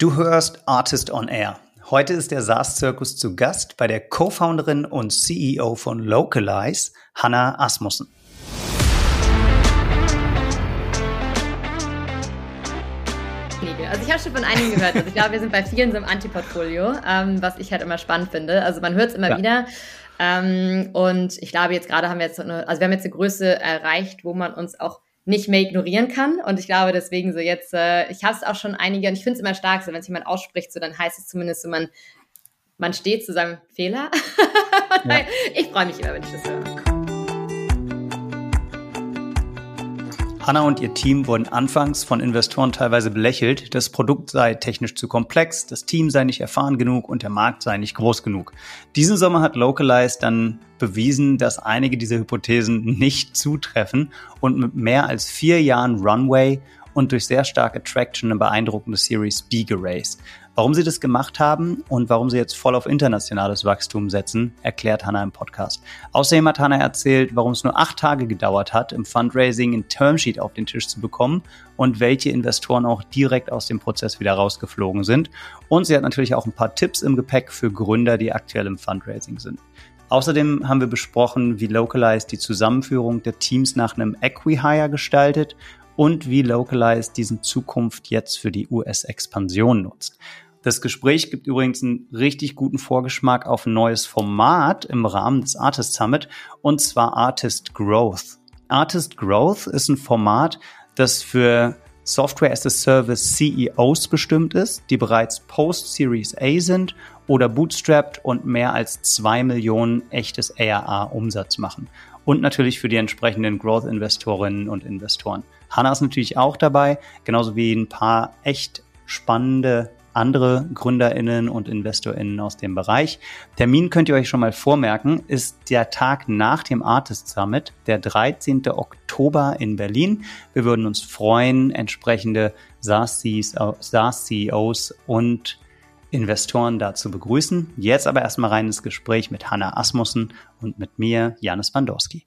Du hörst Artist on Air. Heute ist der SaaS-Zirkus zu Gast bei der Co-Founderin und CEO von Localize, Hanna Asmussen. Also ich habe schon von einigen gehört. Also ich glaube, wir sind bei vielen so im Antiportfolio, ähm, was ich halt immer spannend finde. Also man hört es immer ja. wieder. Ähm, und ich glaube, jetzt gerade haben wir jetzt eine, also wir haben jetzt eine Größe erreicht, wo man uns auch nicht mehr ignorieren kann. Und ich glaube deswegen so jetzt, äh, ich habe es auch schon einige, und ich finde es immer stark, so wenn es jemand ausspricht, so dann heißt es zumindest so, man, man steht zu seinem Fehler. ja. Ich freue mich immer, wenn ich das höre. Hanna und ihr Team wurden anfangs von Investoren teilweise belächelt, das Produkt sei technisch zu komplex, das Team sei nicht erfahren genug und der Markt sei nicht groß genug. Diesen Sommer hat Localize dann bewiesen, dass einige dieser Hypothesen nicht zutreffen und mit mehr als vier Jahren Runway und durch sehr starke Traction eine beeindruckende Series B geraced. Warum sie das gemacht haben und warum sie jetzt voll auf internationales Wachstum setzen, erklärt Hannah im Podcast. Außerdem hat Hannah erzählt, warum es nur acht Tage gedauert hat, im Fundraising ein Termsheet auf den Tisch zu bekommen und welche Investoren auch direkt aus dem Prozess wieder rausgeflogen sind. Und sie hat natürlich auch ein paar Tipps im Gepäck für Gründer, die aktuell im Fundraising sind. Außerdem haben wir besprochen, wie Localize die Zusammenführung der Teams nach einem Equihire gestaltet und wie Localize diesen Zukunft jetzt für die US-Expansion nutzt. Das Gespräch gibt übrigens einen richtig guten Vorgeschmack auf ein neues Format im Rahmen des Artist Summit und zwar Artist Growth. Artist Growth ist ein Format, das für Software as a Service CEOs bestimmt ist, die bereits Post-Series A sind oder bootstrapped und mehr als zwei Millionen echtes ARA Umsatz machen. Und natürlich für die entsprechenden Growth-Investorinnen und Investoren. Hanna ist natürlich auch dabei, genauso wie ein paar echt spannende andere GründerInnen und InvestorInnen aus dem Bereich. Termin könnt ihr euch schon mal vormerken, ist der Tag nach dem Artist Summit, der 13. Oktober in Berlin. Wir würden uns freuen, entsprechende SaaS-CEOs und Investoren da zu begrüßen. Jetzt aber erstmal rein ins Gespräch mit Hanna Asmussen und mit mir, Janis Bandorski.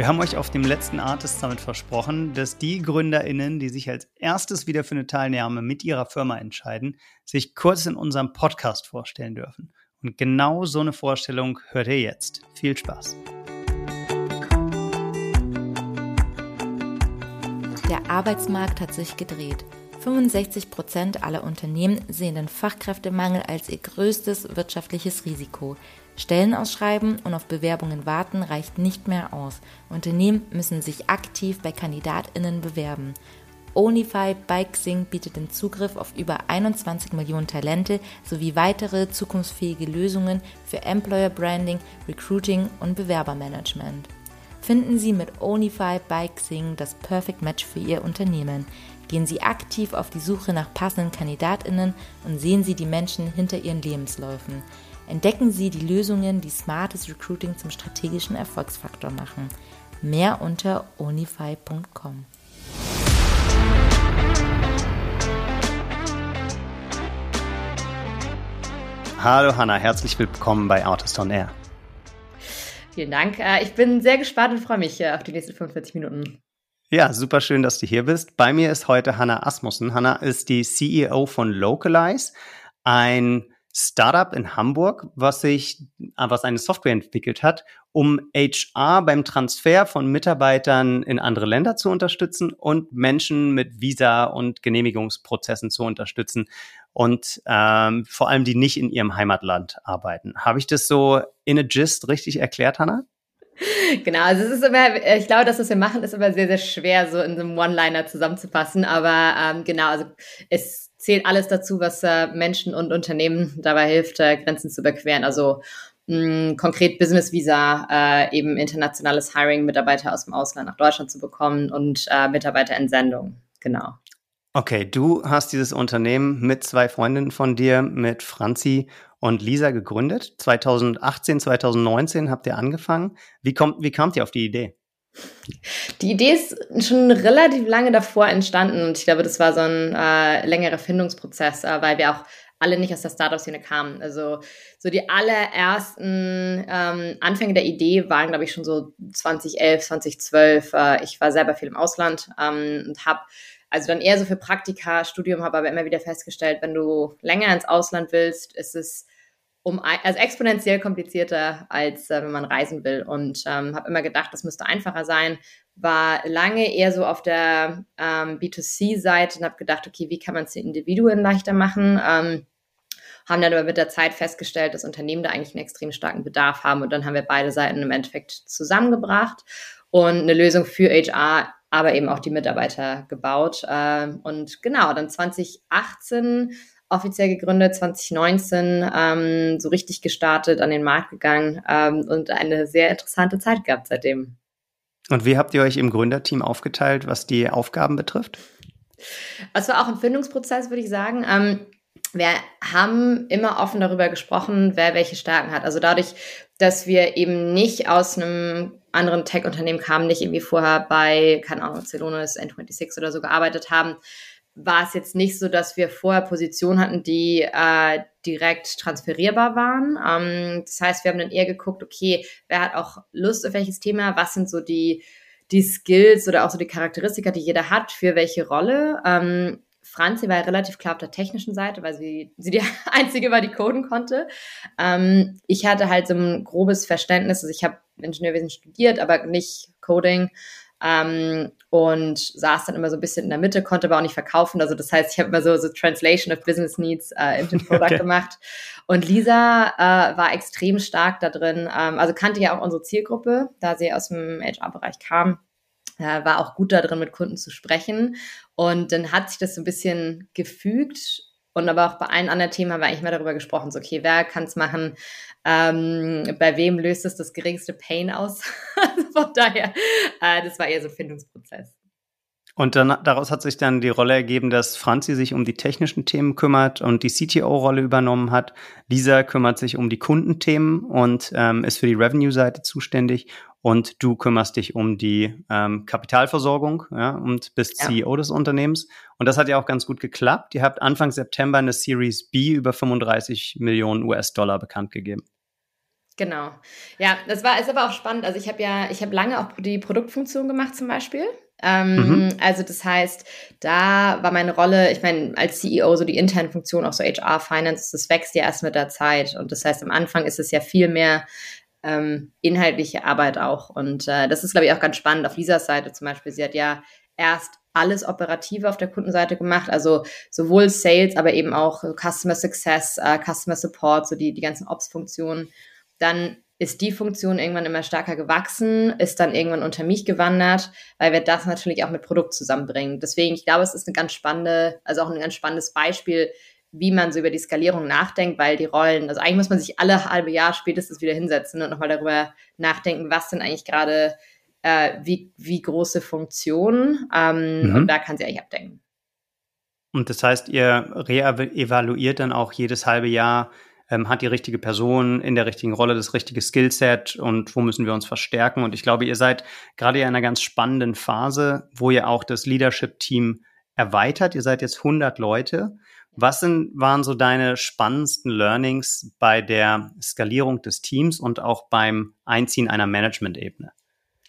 Wir haben euch auf dem letzten Artist Summit versprochen, dass die GründerInnen, die sich als erstes wieder für eine Teilnahme mit ihrer Firma entscheiden, sich kurz in unserem Podcast vorstellen dürfen. Und genau so eine Vorstellung hört ihr jetzt. Viel Spaß. Der Arbeitsmarkt hat sich gedreht. 65 Prozent aller Unternehmen sehen den Fachkräftemangel als ihr größtes wirtschaftliches Risiko. Stellen ausschreiben und auf Bewerbungen warten reicht nicht mehr aus. Unternehmen müssen sich aktiv bei KandidatInnen bewerben. Onify Bikesing bietet den Zugriff auf über 21 Millionen Talente sowie weitere zukunftsfähige Lösungen für Employer Branding, Recruiting und Bewerbermanagement. Finden Sie mit Onify Bikesing das Perfect Match für Ihr Unternehmen. Gehen Sie aktiv auf die Suche nach passenden KandidatInnen und sehen Sie die Menschen hinter ihren Lebensläufen. Entdecken Sie die Lösungen, die smartes Recruiting zum strategischen Erfolgsfaktor machen. Mehr unter onify.com. Hallo Hanna, herzlich willkommen bei Artist on Air. Vielen Dank. Äh, ich bin sehr gespannt und freue mich äh, auf die nächsten 45 Minuten. Ja, super schön, dass du hier bist. Bei mir ist heute Hanna Asmussen. Hanna ist die CEO von Localize, ein Startup in Hamburg, was sich, was eine Software entwickelt hat, um HR beim Transfer von Mitarbeitern in andere Länder zu unterstützen und Menschen mit Visa und Genehmigungsprozessen zu unterstützen und ähm, vor allem die nicht in ihrem Heimatland arbeiten. Habe ich das so in a gist richtig erklärt, Hannah? Genau, also es ist immer, ich glaube, das, was wir machen, ist immer sehr, sehr schwer, so in so einem One-Liner zusammenzufassen. Aber ähm, genau, also es zählt alles dazu, was äh, Menschen und Unternehmen dabei hilft, äh, Grenzen zu überqueren. Also mh, konkret Business Visa, äh, eben internationales Hiring, Mitarbeiter aus dem Ausland nach Deutschland zu bekommen und äh, Mitarbeiterentsendung. Genau. Okay, du hast dieses Unternehmen mit zwei Freundinnen von dir, mit Franzi und Lisa gegründet. 2018, 2019 habt ihr angefangen. Wie, kommt, wie kamt ihr auf die Idee? Die Idee ist schon relativ lange davor entstanden und ich glaube, das war so ein äh, längerer Findungsprozess, äh, weil wir auch alle nicht aus der Startup-Szene kamen. Also so die allerersten ähm, Anfänge der Idee waren, glaube ich, schon so 2011, 2012. Äh, ich war selber viel im Ausland ähm, und habe also dann eher so für Praktika, Studium, habe aber immer wieder festgestellt, wenn du länger ins Ausland willst, ist es um also exponentiell komplizierter, als äh, wenn man reisen will. Und ähm, habe immer gedacht, das müsste einfacher sein. War lange eher so auf der ähm, B2C-Seite und habe gedacht, okay, wie kann man es den Individuen leichter machen? Ähm, haben dann aber mit der Zeit festgestellt, dass Unternehmen da eigentlich einen extrem starken Bedarf haben. Und dann haben wir beide Seiten im Endeffekt zusammengebracht und eine Lösung für HR, aber eben auch die Mitarbeiter gebaut. Ähm, und genau, dann 2018 offiziell gegründet, 2019 ähm, so richtig gestartet, an den Markt gegangen ähm, und eine sehr interessante Zeit gehabt seitdem. Und wie habt ihr euch im Gründerteam aufgeteilt, was die Aufgaben betrifft? Es war auch ein Findungsprozess, würde ich sagen. Ähm, wir haben immer offen darüber gesprochen, wer welche Stärken hat. Also dadurch, dass wir eben nicht aus einem anderen Tech-Unternehmen kamen, nicht irgendwie vorher bei, keine Ahnung, Celonis, N26 oder so gearbeitet haben, war es jetzt nicht so, dass wir vorher Positionen hatten, die äh, direkt transferierbar waren. Ähm, das heißt, wir haben dann eher geguckt, okay, wer hat auch Lust auf welches Thema, was sind so die, die Skills oder auch so die Charakteristika, die jeder hat für welche Rolle. Ähm, Franzi war ja relativ klar auf der technischen Seite, weil sie, sie die einzige war, die coden konnte. Ähm, ich hatte halt so ein grobes Verständnis, also ich habe Ingenieurwesen studiert, aber nicht Coding. Ähm, und saß dann immer so ein bisschen in der Mitte, konnte aber auch nicht verkaufen. Also das heißt, ich habe immer so, so Translation of Business Needs äh, into Product okay. gemacht. Und Lisa äh, war extrem stark da drin, ähm, also kannte ja auch unsere Zielgruppe, da sie aus dem HR-Bereich kam. Äh, war auch gut da drin, mit Kunden zu sprechen. Und dann hat sich das so ein bisschen gefügt und aber auch bei allen anderen Themen haben wir eigentlich mal darüber gesprochen, so okay, wer kann es machen, ähm, bei wem löst es das geringste Pain aus? also von daher, äh, das war eher so ein Findungsprozess. Und dann, daraus hat sich dann die Rolle ergeben, dass Franzi sich um die technischen Themen kümmert und die CTO-Rolle übernommen hat. Lisa kümmert sich um die Kundenthemen und ähm, ist für die Revenue-Seite zuständig. Und du kümmerst dich um die ähm, Kapitalversorgung ja, und bist ja. CEO des Unternehmens. Und das hat ja auch ganz gut geklappt. Ihr habt Anfang September eine Series B über 35 Millionen US-Dollar bekannt gegeben. Genau. Ja, das war ist aber auch spannend. Also ich habe ja, ich habe lange auch die Produktfunktion gemacht zum Beispiel. Ähm, mhm. Also das heißt, da war meine Rolle, ich meine, als CEO so die internen Funktionen, auch so HR, Finance, das wächst ja erst mit der Zeit. Und das heißt, am Anfang ist es ja viel mehr ähm, inhaltliche Arbeit auch. Und äh, das ist, glaube ich, auch ganz spannend auf Lisas Seite zum Beispiel. Sie hat ja erst alles Operative auf der Kundenseite gemacht, also sowohl Sales, aber eben auch Customer Success, äh, Customer Support, so die, die ganzen Ops-Funktionen. Dann ist die Funktion irgendwann immer stärker gewachsen, ist dann irgendwann unter mich gewandert, weil wir das natürlich auch mit Produkt zusammenbringen. Deswegen, ich glaube, es ist eine ganz spannende, also auch ein ganz spannendes Beispiel, wie man so über die Skalierung nachdenkt, weil die Rollen, also eigentlich muss man sich alle halbe Jahr spätestens wieder hinsetzen und nochmal darüber nachdenken, was sind eigentlich gerade äh, wie, wie große Funktionen ähm, mhm. und da kann sie eigentlich abdenken. Und das heißt, ihr reevaluiert dann auch jedes halbe Jahr, ähm, hat die richtige Person in der richtigen Rolle das richtige Skillset und wo müssen wir uns verstärken? Und ich glaube, ihr seid gerade in einer ganz spannenden Phase, wo ihr auch das Leadership-Team erweitert. Ihr seid jetzt 100 Leute. Was sind, waren so deine spannendsten Learnings bei der Skalierung des Teams und auch beim Einziehen einer Management-Ebene?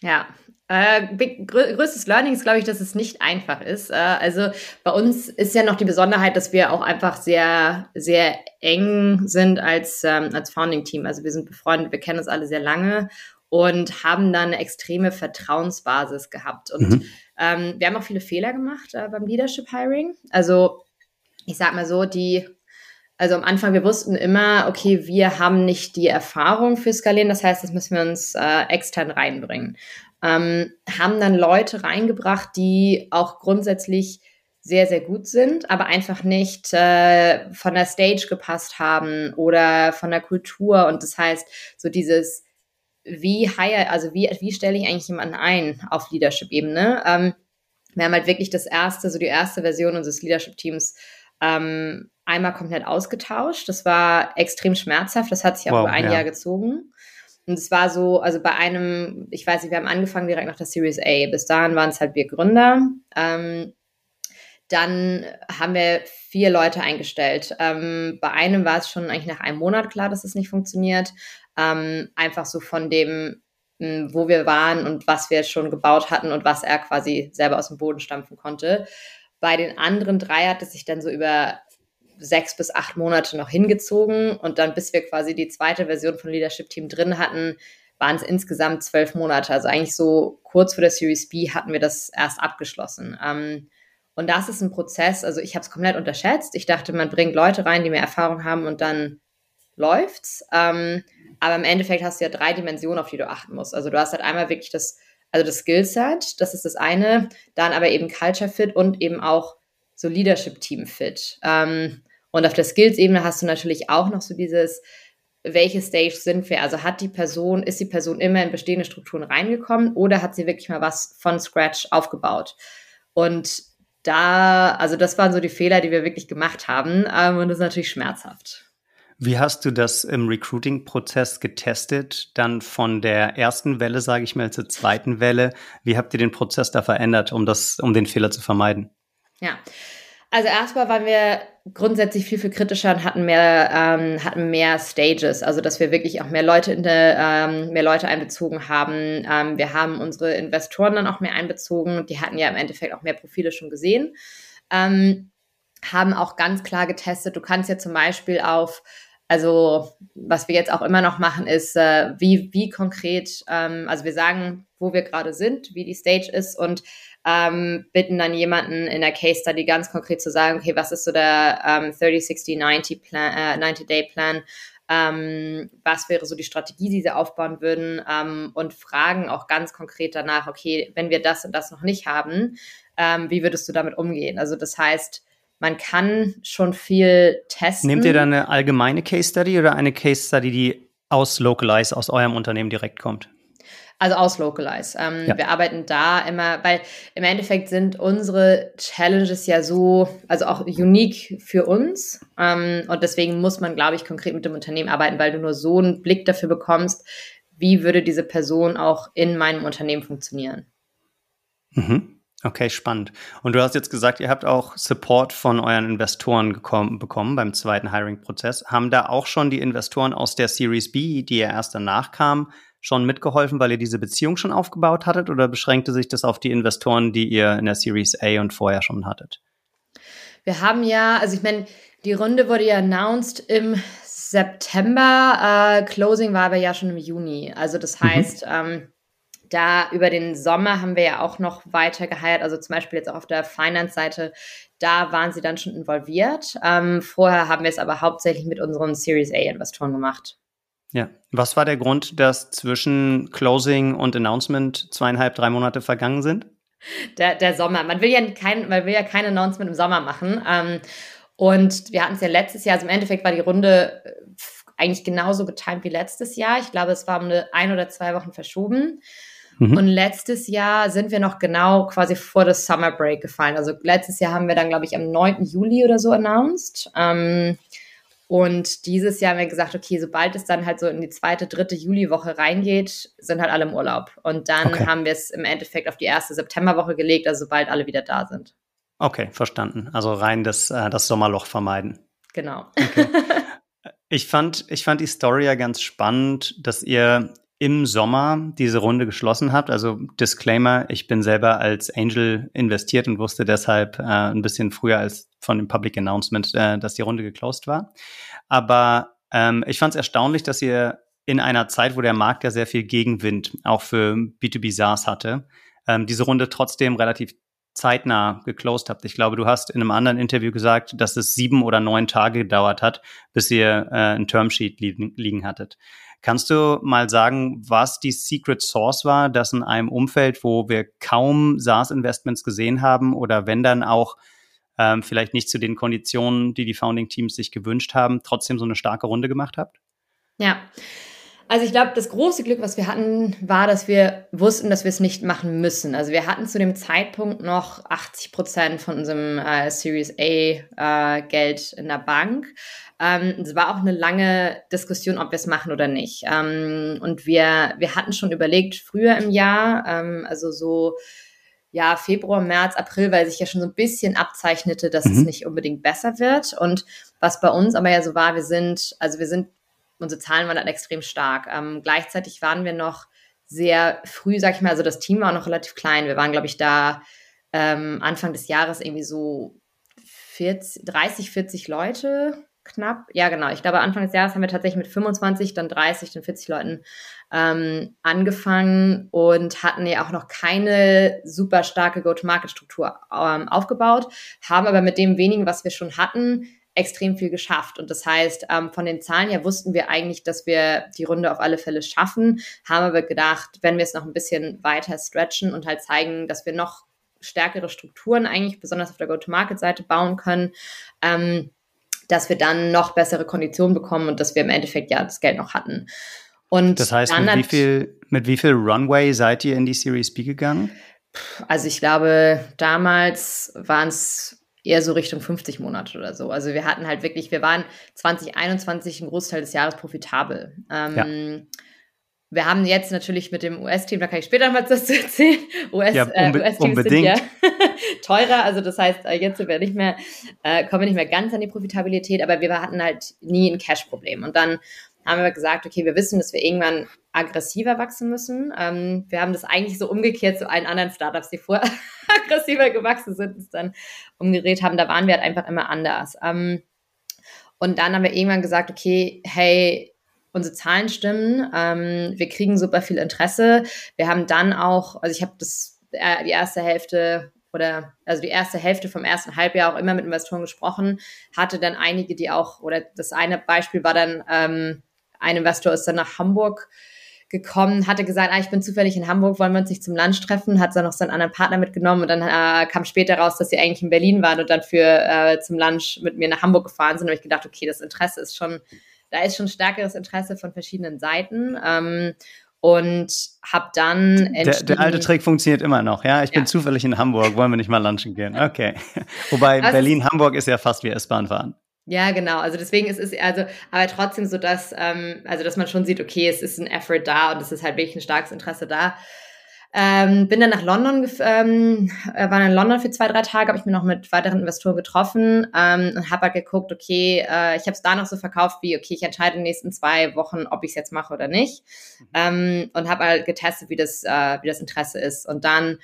Ja, äh, grö größtes Learning ist, glaube ich, dass es nicht einfach ist. Äh, also bei uns ist ja noch die Besonderheit, dass wir auch einfach sehr, sehr eng sind als, ähm, als Founding-Team. Also wir sind befreundet, wir kennen uns alle sehr lange und haben dann eine extreme Vertrauensbasis gehabt. Und mhm. ähm, wir haben auch viele Fehler gemacht äh, beim Leadership Hiring. Also ich sag mal so, die also am Anfang, wir wussten immer, okay, wir haben nicht die Erfahrung für Skalieren, das heißt, das müssen wir uns äh, extern reinbringen. Ähm, haben dann Leute reingebracht, die auch grundsätzlich sehr, sehr gut sind, aber einfach nicht äh, von der Stage gepasst haben oder von der Kultur. Und das heißt, so dieses, wie hire, also wie, wie stelle ich eigentlich jemanden ein auf Leadership-Ebene? Ähm, Wir haben halt wirklich das erste, so die erste Version unseres Leadership-Teams ähm, einmal komplett ausgetauscht. Das war extrem schmerzhaft. Das hat sich auch wow, über ein ja. Jahr gezogen. Und es war so, also bei einem, ich weiß nicht, wir haben angefangen direkt nach der Series A. Bis dahin waren es halt wir Gründer. Ähm, dann haben wir vier Leute eingestellt. Ähm, bei einem war es schon eigentlich nach einem Monat klar, dass es nicht funktioniert. Ähm, einfach so von dem, hm, wo wir waren und was wir schon gebaut hatten und was er quasi selber aus dem Boden stampfen konnte. Bei den anderen drei hat es sich dann so über sechs bis acht Monate noch hingezogen und dann, bis wir quasi die zweite Version von Leadership Team drin hatten, waren es insgesamt zwölf Monate. Also eigentlich so kurz vor der Series B hatten wir das erst abgeschlossen. Ähm, und das ist ein Prozess, also ich habe es komplett unterschätzt. Ich dachte, man bringt Leute rein, die mehr Erfahrung haben und dann läuft's. Ähm, aber im Endeffekt hast du ja drei Dimensionen, auf die du achten musst. Also du hast halt einmal wirklich das, also das Skillset, das ist das eine, dann aber eben Culture Fit und eben auch so Leadership Team Fit. Ähm, und auf der Skills-Ebene hast du natürlich auch noch so dieses, welche Stage sind wir? Also hat die Person, ist die Person immer in bestehende Strukturen reingekommen oder hat sie wirklich mal was von Scratch aufgebaut? Und da, also das waren so die Fehler, die wir wirklich gemacht haben. Ähm, und das ist natürlich schmerzhaft. Wie hast du das im Recruiting-Prozess getestet? Dann von der ersten Welle, sage ich mal, zur zweiten Welle. Wie habt ihr den Prozess da verändert, um das, um den Fehler zu vermeiden? Ja. Also erstmal waren wir grundsätzlich viel, viel kritischer und hatten mehr, ähm, hatten mehr Stages, also dass wir wirklich auch mehr Leute in der, ähm, mehr Leute einbezogen haben. Ähm, wir haben unsere Investoren dann auch mehr einbezogen. Die hatten ja im Endeffekt auch mehr Profile schon gesehen. Ähm, haben auch ganz klar getestet, du kannst ja zum Beispiel auf also was wir jetzt auch immer noch machen, ist, äh, wie, wie konkret, ähm, also wir sagen, wo wir gerade sind, wie die Stage ist und ähm, bitten dann jemanden in der Case Study ganz konkret zu sagen, okay, was ist so der ähm, 30, 60, 90 Plan, äh, 90 Day Plan, ähm, was wäre so die Strategie, die sie aufbauen würden ähm, und fragen auch ganz konkret danach, okay, wenn wir das und das noch nicht haben, ähm, wie würdest du damit umgehen? Also das heißt, man kann schon viel testen. Nehmt ihr dann eine allgemeine Case Study oder eine Case Study, die aus Localize, aus eurem Unternehmen direkt kommt? Also aus Localize. Ähm, ja. Wir arbeiten da immer, weil im Endeffekt sind unsere Challenges ja so, also auch unique für uns. Ähm, und deswegen muss man, glaube ich, konkret mit dem Unternehmen arbeiten, weil du nur so einen Blick dafür bekommst, wie würde diese Person auch in meinem Unternehmen funktionieren. Mhm. Okay, spannend. Und du hast jetzt gesagt, ihr habt auch Support von euren Investoren gekommen, bekommen beim zweiten Hiring-Prozess. Haben da auch schon die Investoren aus der Series B, die ja erst danach kamen, schon mitgeholfen, weil ihr diese Beziehung schon aufgebaut hattet oder beschränkte sich das auf die Investoren, die ihr in der Series A und vorher schon hattet? Wir haben ja, also ich meine, die Runde wurde ja announced im September, äh, Closing war aber ja schon im Juni. Also das mhm. heißt, mhm. ähm, da über den Sommer haben wir ja auch noch weiter geheiert, also zum Beispiel jetzt auch auf der Finance-Seite, da waren sie dann schon involviert. Ähm, vorher haben wir es aber hauptsächlich mit unseren Series A-Investoren gemacht. Ja. Was war der Grund, dass zwischen Closing und Announcement zweieinhalb, drei Monate vergangen sind? Der, der Sommer. Man will ja kein, man will ja kein Announcement im Sommer machen. Ähm, und wir hatten es ja letztes Jahr, also im Endeffekt war die Runde äh, eigentlich genauso getimt wie letztes Jahr. Ich glaube, es war um eine ein oder zwei Wochen verschoben. Mhm. Und letztes Jahr sind wir noch genau quasi vor das Summer Break gefallen. Also letztes Jahr haben wir dann, glaube ich, am 9. Juli oder so announced. Ähm, und dieses Jahr haben wir gesagt, okay, sobald es dann halt so in die zweite, dritte Juliwoche reingeht, sind halt alle im Urlaub. Und dann okay. haben wir es im Endeffekt auf die erste Septemberwoche gelegt, also sobald alle wieder da sind. Okay, verstanden. Also rein das, äh, das Sommerloch vermeiden. Genau. Okay. Ich fand, ich fand die Story ja ganz spannend, dass ihr im Sommer diese Runde geschlossen habt. Also Disclaimer, ich bin selber als Angel investiert und wusste deshalb äh, ein bisschen früher als von dem Public Announcement, äh, dass die Runde geclosed war. Aber ähm, ich fand es erstaunlich, dass ihr in einer Zeit, wo der Markt ja sehr viel Gegenwind auch für B2B SaaS hatte, ähm, diese Runde trotzdem relativ zeitnah geclosed habt. Ich glaube, du hast in einem anderen Interview gesagt, dass es sieben oder neun Tage gedauert hat, bis ihr äh, ein Termsheet liegen, liegen hattet. Kannst du mal sagen, was die Secret Source war, dass in einem Umfeld, wo wir kaum SaaS-Investments gesehen haben oder wenn dann auch ähm, vielleicht nicht zu den Konditionen, die die Founding-Teams sich gewünscht haben, trotzdem so eine starke Runde gemacht habt? Ja. Also ich glaube, das große Glück, was wir hatten, war, dass wir wussten, dass wir es nicht machen müssen. Also wir hatten zu dem Zeitpunkt noch 80 Prozent von unserem äh, Series A äh, Geld in der Bank. Ähm, es war auch eine lange Diskussion, ob wir es machen oder nicht. Ähm, und wir, wir hatten schon überlegt, früher im Jahr, ähm, also so ja, Februar, März, April, weil sich ja schon so ein bisschen abzeichnete, dass mhm. es nicht unbedingt besser wird. Und was bei uns aber ja so war, wir sind, also wir sind unsere Zahlen waren dann extrem stark. Ähm, gleichzeitig waren wir noch sehr früh, sag ich mal, also das Team war noch relativ klein. Wir waren, glaube ich, da ähm, Anfang des Jahres irgendwie so 40, 30, 40 Leute knapp. Ja, genau. Ich glaube, Anfang des Jahres haben wir tatsächlich mit 25, dann 30, dann 40 Leuten ähm, angefangen und hatten ja auch noch keine super starke Go-to-Market-Struktur ähm, aufgebaut, haben aber mit dem wenigen, was wir schon hatten, extrem viel geschafft. Und das heißt, ähm, von den Zahlen her wussten wir eigentlich, dass wir die Runde auf alle Fälle schaffen, haben aber gedacht, wenn wir es noch ein bisschen weiter stretchen und halt zeigen, dass wir noch stärkere Strukturen eigentlich, besonders auf der Go-to-Market-Seite bauen können, ähm, dass wir dann noch bessere Konditionen bekommen und dass wir im Endeffekt ja das Geld noch hatten. Und das heißt, mit wie, viel, mit wie viel Runway seid ihr in die Series B gegangen? Also ich glaube, damals waren es eher so Richtung 50 Monate oder so. Also wir hatten halt wirklich, wir waren 2021 einen Großteil des Jahres profitabel. Ähm, ja. Wir haben jetzt natürlich mit dem US-Team, da kann ich später mal was zu erzählen. US, ja, unbe äh, US sind ja teurer, also das heißt, äh, jetzt sind wir nicht mehr, äh, kommen wir nicht mehr ganz an die Profitabilität, aber wir hatten halt nie ein Cash-Problem. Und dann haben wir gesagt, okay, wir wissen, dass wir irgendwann aggressiver wachsen müssen. Ähm, wir haben das eigentlich so umgekehrt zu allen anderen Startups, die vorher aggressiver gewachsen sind, es dann umgedreht haben. Da waren wir halt einfach immer anders. Ähm, und dann haben wir irgendwann gesagt, okay, hey, unsere Zahlen stimmen, ähm, wir kriegen super viel Interesse. Wir haben dann auch, also ich habe das äh, die erste Hälfte oder also die erste Hälfte vom ersten Halbjahr auch immer mit Investoren gesprochen, hatte dann einige, die auch, oder das eine Beispiel war dann, ähm, ein Investor ist dann nach Hamburg gekommen, hatte gesagt, ah, ich bin zufällig in Hamburg, wollen wir uns nicht zum Lunch treffen, hat dann noch seinen anderen Partner mitgenommen und dann äh, kam später raus, dass sie eigentlich in Berlin waren und dann für äh, zum Lunch mit mir nach Hamburg gefahren sind. Und ich gedacht, okay, das Interesse ist schon, da ist schon stärkeres Interesse von verschiedenen Seiten. Ähm, und habe dann der, der, alte Trick funktioniert immer noch, ja. Ich ja. bin zufällig in Hamburg, wollen wir nicht mal lunchen gehen? Okay. Wobei Berlin, Hamburg ist ja fast wie S-Bahn fahren. Ja, genau. Also deswegen ist es also, aber trotzdem so, dass, ähm, also dass man schon sieht, okay, es ist ein Effort da und es ist halt wirklich ein starkes Interesse da. Ähm, bin dann nach London, ähm, äh, war in London für zwei, drei Tage, habe ich mir noch mit weiteren Investoren getroffen ähm, und habe halt geguckt, okay, äh, ich habe es da noch so verkauft wie, okay, ich entscheide in den nächsten zwei Wochen, ob ich es jetzt mache oder nicht. Mhm. Ähm, und habe halt getestet, wie das, äh, wie das Interesse ist. Und dann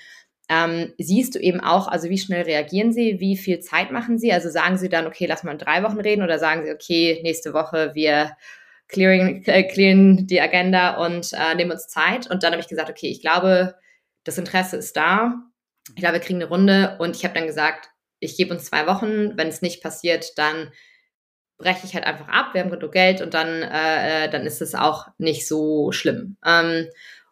ähm, siehst du eben auch, also wie schnell reagieren sie, wie viel Zeit machen sie? Also sagen sie dann, okay, lass mal in drei Wochen reden oder sagen sie, okay, nächste Woche wir clearing, äh, clearen die Agenda und äh, nehmen uns Zeit. Und dann habe ich gesagt, okay, ich glaube, das Interesse ist da. Ich glaube, wir kriegen eine Runde und ich habe dann gesagt, ich gebe uns zwei Wochen. Wenn es nicht passiert, dann breche ich halt einfach ab. Wir haben genug Geld und dann, äh, äh dann ist es auch nicht so schlimm. Ähm,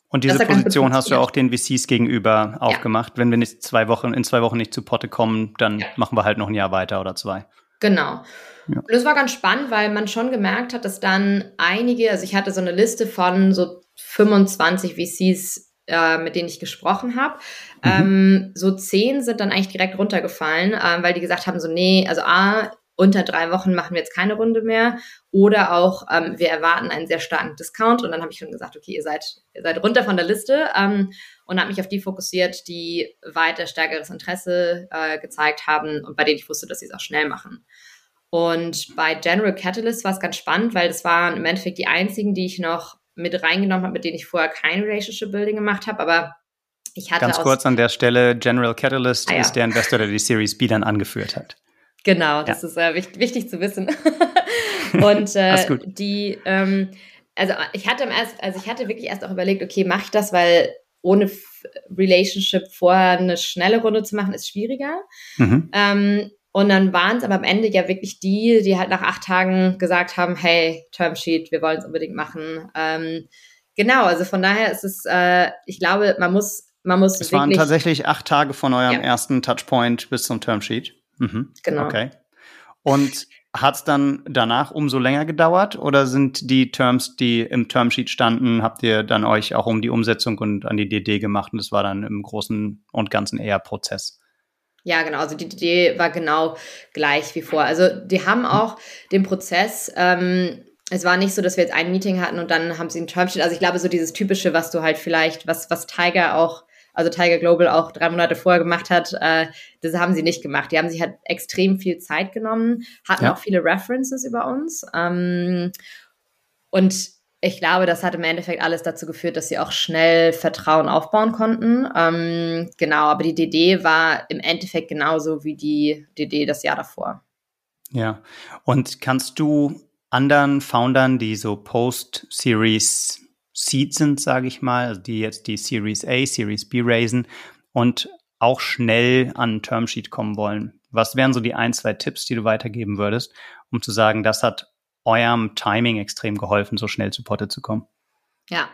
und diese Position hast du auch den VCs gegenüber ja. aufgemacht. Wenn wir nicht zwei Wochen, in zwei Wochen nicht zu Potte kommen, dann ja. machen wir halt noch ein Jahr weiter oder zwei. Genau. Ja. Und das war ganz spannend, weil man schon gemerkt hat, dass dann einige, also ich hatte so eine Liste von so 25 VCs, äh, mit denen ich gesprochen habe. Mhm. Ähm, so zehn sind dann eigentlich direkt runtergefallen, äh, weil die gesagt haben, so nee, also A, unter drei Wochen machen wir jetzt keine Runde mehr oder auch ähm, wir erwarten einen sehr starken Discount und dann habe ich schon gesagt, okay, ihr seid, ihr seid runter von der Liste ähm, und habe mich auf die fokussiert, die weiter stärkeres Interesse äh, gezeigt haben und bei denen ich wusste, dass sie es auch schnell machen. Und bei General Catalyst war es ganz spannend, weil das waren im Endeffekt die einzigen, die ich noch mit reingenommen habe, mit denen ich vorher kein Relationship Building gemacht habe, aber ich hatte Ganz kurz an der Stelle, General Catalyst ah, ja. ist der Investor, der die Series B dann angeführt hat. Genau, das ja. ist äh, wichtig, wichtig, zu wissen. und äh, die, ähm, also ich hatte erst, also ich hatte wirklich erst auch überlegt, okay, mache ich das, weil ohne Relationship vorher eine schnelle Runde zu machen, ist schwieriger. Mhm. Ähm, und dann waren es aber am Ende ja wirklich die, die halt nach acht Tagen gesagt haben, hey, Termsheet, wir wollen es unbedingt machen. Ähm, genau, also von daher ist es, äh, ich glaube, man muss, man muss. Es waren tatsächlich acht Tage von eurem ja. ersten Touchpoint bis zum Termsheet. Mhm. Genau. Okay. Und hat es dann danach umso länger gedauert oder sind die Terms, die im Termsheet standen, habt ihr dann euch auch um die Umsetzung und an die DD gemacht und das war dann im Großen und Ganzen eher Prozess? Ja, genau. Also die Idee war genau gleich wie vor. Also die haben auch den Prozess. Ähm, es war nicht so, dass wir jetzt ein Meeting hatten und dann haben sie ein Termsheet. Also ich glaube, so dieses typische, was du halt vielleicht, was was Tiger auch also Tiger Global auch drei Monate vorher gemacht hat, äh, das haben sie nicht gemacht. Die haben sich halt extrem viel Zeit genommen, hatten ja. auch viele References über uns. Ähm, und ich glaube, das hat im Endeffekt alles dazu geführt, dass sie auch schnell Vertrauen aufbauen konnten. Ähm, genau, aber die DD war im Endeffekt genauso wie die DD das Jahr davor. Ja, und kannst du anderen Foundern, die so Post-Series Seed sind, sage ich mal, also die jetzt die Series A, Series B raisen und auch schnell an ein Termsheet kommen wollen. Was wären so die ein, zwei Tipps, die du weitergeben würdest, um zu sagen, das hat eurem Timing extrem geholfen, so schnell zu Potte zu kommen? Ja.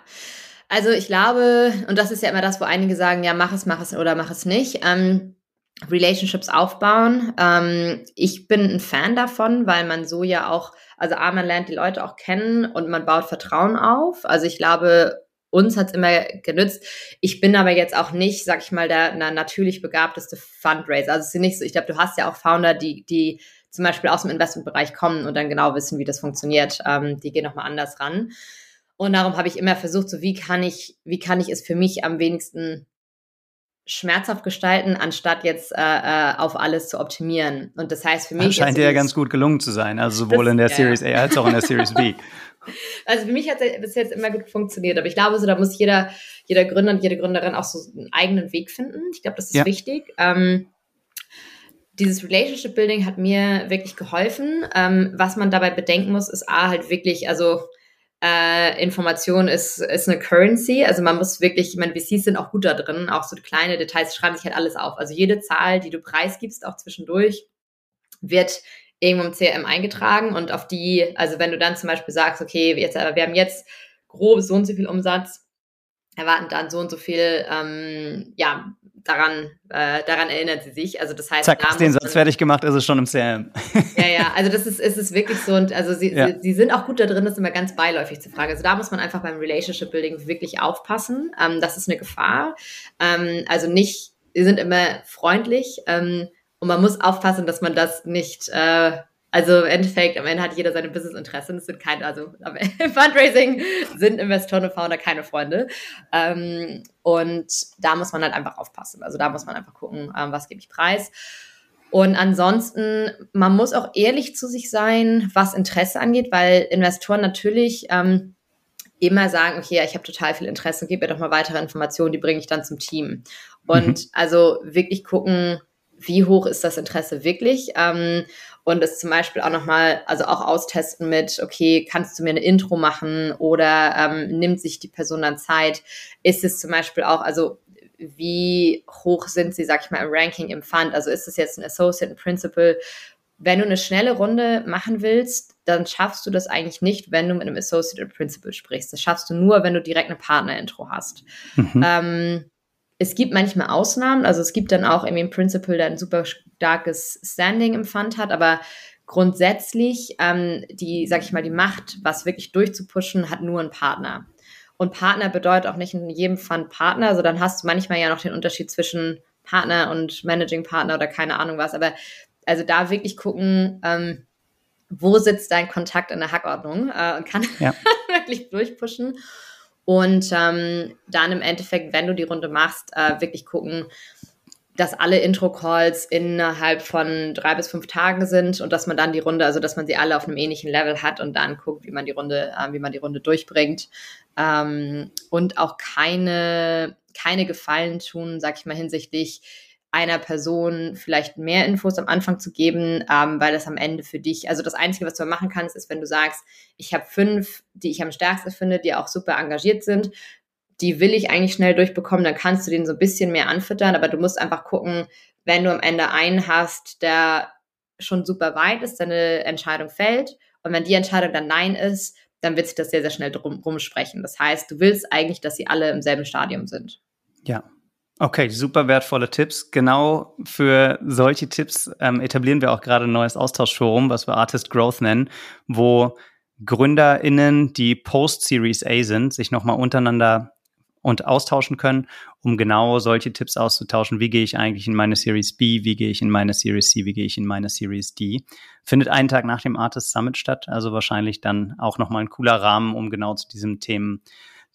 Also ich glaube, und das ist ja immer das, wo einige sagen, ja, mach es, mach es oder mach es nicht. Ähm, Relationships aufbauen. Ähm, ich bin ein Fan davon, weil man so ja auch also A, man lernt die Leute auch kennen und man baut Vertrauen auf. Also ich glaube, uns hat's immer genützt. Ich bin aber jetzt auch nicht, sag ich mal, der na, natürlich begabteste Fundraiser. Also es ist nicht so, ich glaube, du hast ja auch Founder, die, die zum Beispiel aus dem Investmentbereich kommen und dann genau wissen, wie das funktioniert. Ähm, die gehen nochmal anders ran. Und darum habe ich immer versucht, so wie kann ich, wie kann ich es für mich am wenigsten schmerzhaft gestalten, anstatt jetzt äh, äh, auf alles zu optimieren. Und das heißt für mich. Das scheint dir ja ganz gut gelungen zu sein, also sowohl das, in der ja, Series A als auch in der Series B. Also für mich hat es bis jetzt immer gut funktioniert, aber ich glaube, so da muss jeder, jeder Gründer und jede Gründerin auch so einen eigenen Weg finden. Ich glaube, das ist ja. wichtig. Ähm, dieses Relationship Building hat mir wirklich geholfen. Ähm, was man dabei bedenken muss, ist A, halt wirklich, also äh, Information ist, ist eine Currency. Also man muss wirklich, ich meine, VCs sind auch gut da drin, auch so kleine Details schreiben sich halt alles auf. Also jede Zahl, die du preisgibst, auch zwischendurch, wird irgendwo im CRM eingetragen und auf die, also wenn du dann zum Beispiel sagst, okay, jetzt, wir haben jetzt grob so und so viel Umsatz, erwarten dann so und so viel, ähm, ja, daran, äh, daran erinnert sie sich. Also das heißt, Zack, da den Satz fertig gemacht, ist es schon im CRM. ja, ja, also das ist, ist es wirklich so und also sie, ja. sie, sie, sind auch gut da drin, das immer ganz beiläufig zu fragen. Also da muss man einfach beim Relationship Building wirklich aufpassen. Ähm, das ist eine Gefahr. Ähm, also nicht, sie sind immer freundlich ähm, und man muss aufpassen, dass man das nicht äh, also im Endeffekt, am Ende hat jeder seine Businessinteressen. Es sind keine, also im Fundraising sind Investoren und Founder keine Freunde. Ähm, und da muss man halt einfach aufpassen. Also da muss man einfach gucken, ähm, was gebe ich preis. Und ansonsten, man muss auch ehrlich zu sich sein, was Interesse angeht, weil Investoren natürlich ähm, immer sagen, okay, ja, ich habe total viel Interesse, gib mir doch mal weitere Informationen, die bringe ich dann zum Team. Und mhm. also wirklich gucken, wie hoch ist das Interesse wirklich? Ähm, und es zum Beispiel auch nochmal, also auch austesten mit, okay, kannst du mir eine Intro machen oder ähm, nimmt sich die Person dann Zeit? Ist es zum Beispiel auch, also wie hoch sind sie, sag ich mal, im Ranking im Fund? Also ist es jetzt ein Associate, ein Principal? Wenn du eine schnelle Runde machen willst, dann schaffst du das eigentlich nicht, wenn du mit einem Associate oder Principal sprichst. Das schaffst du nur, wenn du direkt eine Partner-Intro hast. Mhm. Ähm, es gibt manchmal Ausnahmen, also es gibt dann auch irgendwie ein Principal, der ein super starkes Standing im Fund hat, aber grundsätzlich ähm, die, sag ich mal, die Macht, was wirklich durchzupushen, hat nur ein Partner. Und Partner bedeutet auch nicht in jedem Fund Partner, also dann hast du manchmal ja noch den Unterschied zwischen Partner und Managing Partner oder keine Ahnung was, aber also da wirklich gucken, ähm, wo sitzt dein Kontakt in der Hackordnung äh, und kann ja. wirklich durchpushen. Und ähm, dann im Endeffekt, wenn du die Runde machst, äh, wirklich gucken, dass alle Intro-Calls innerhalb von drei bis fünf Tagen sind und dass man dann die Runde, also dass man sie alle auf einem ähnlichen Level hat und dann guckt, wie man die Runde, äh, wie man die Runde durchbringt. Ähm, und auch keine, keine Gefallen tun, sag ich mal, hinsichtlich einer Person vielleicht mehr Infos am Anfang zu geben, ähm, weil das am Ende für dich, also das Einzige, was du machen kannst, ist, wenn du sagst, ich habe fünf, die ich am stärksten finde, die auch super engagiert sind, die will ich eigentlich schnell durchbekommen, dann kannst du den so ein bisschen mehr anfüttern, aber du musst einfach gucken, wenn du am Ende einen hast, der schon super weit ist, deine Entscheidung fällt und wenn die Entscheidung dann Nein ist, dann wird sich das sehr, sehr schnell drum, rumsprechen. Das heißt, du willst eigentlich, dass sie alle im selben Stadium sind. Ja, Okay, super wertvolle Tipps. Genau für solche Tipps ähm, etablieren wir auch gerade ein neues Austauschforum, was wir Artist Growth nennen, wo GründerInnen, die Post-Series A sind, sich nochmal untereinander und austauschen können, um genau solche Tipps auszutauschen. Wie gehe ich eigentlich in meine Series B? Wie gehe ich in meine Series C? Wie gehe ich in meine Series D? Findet einen Tag nach dem Artist Summit statt, also wahrscheinlich dann auch nochmal ein cooler Rahmen, um genau zu diesen Themen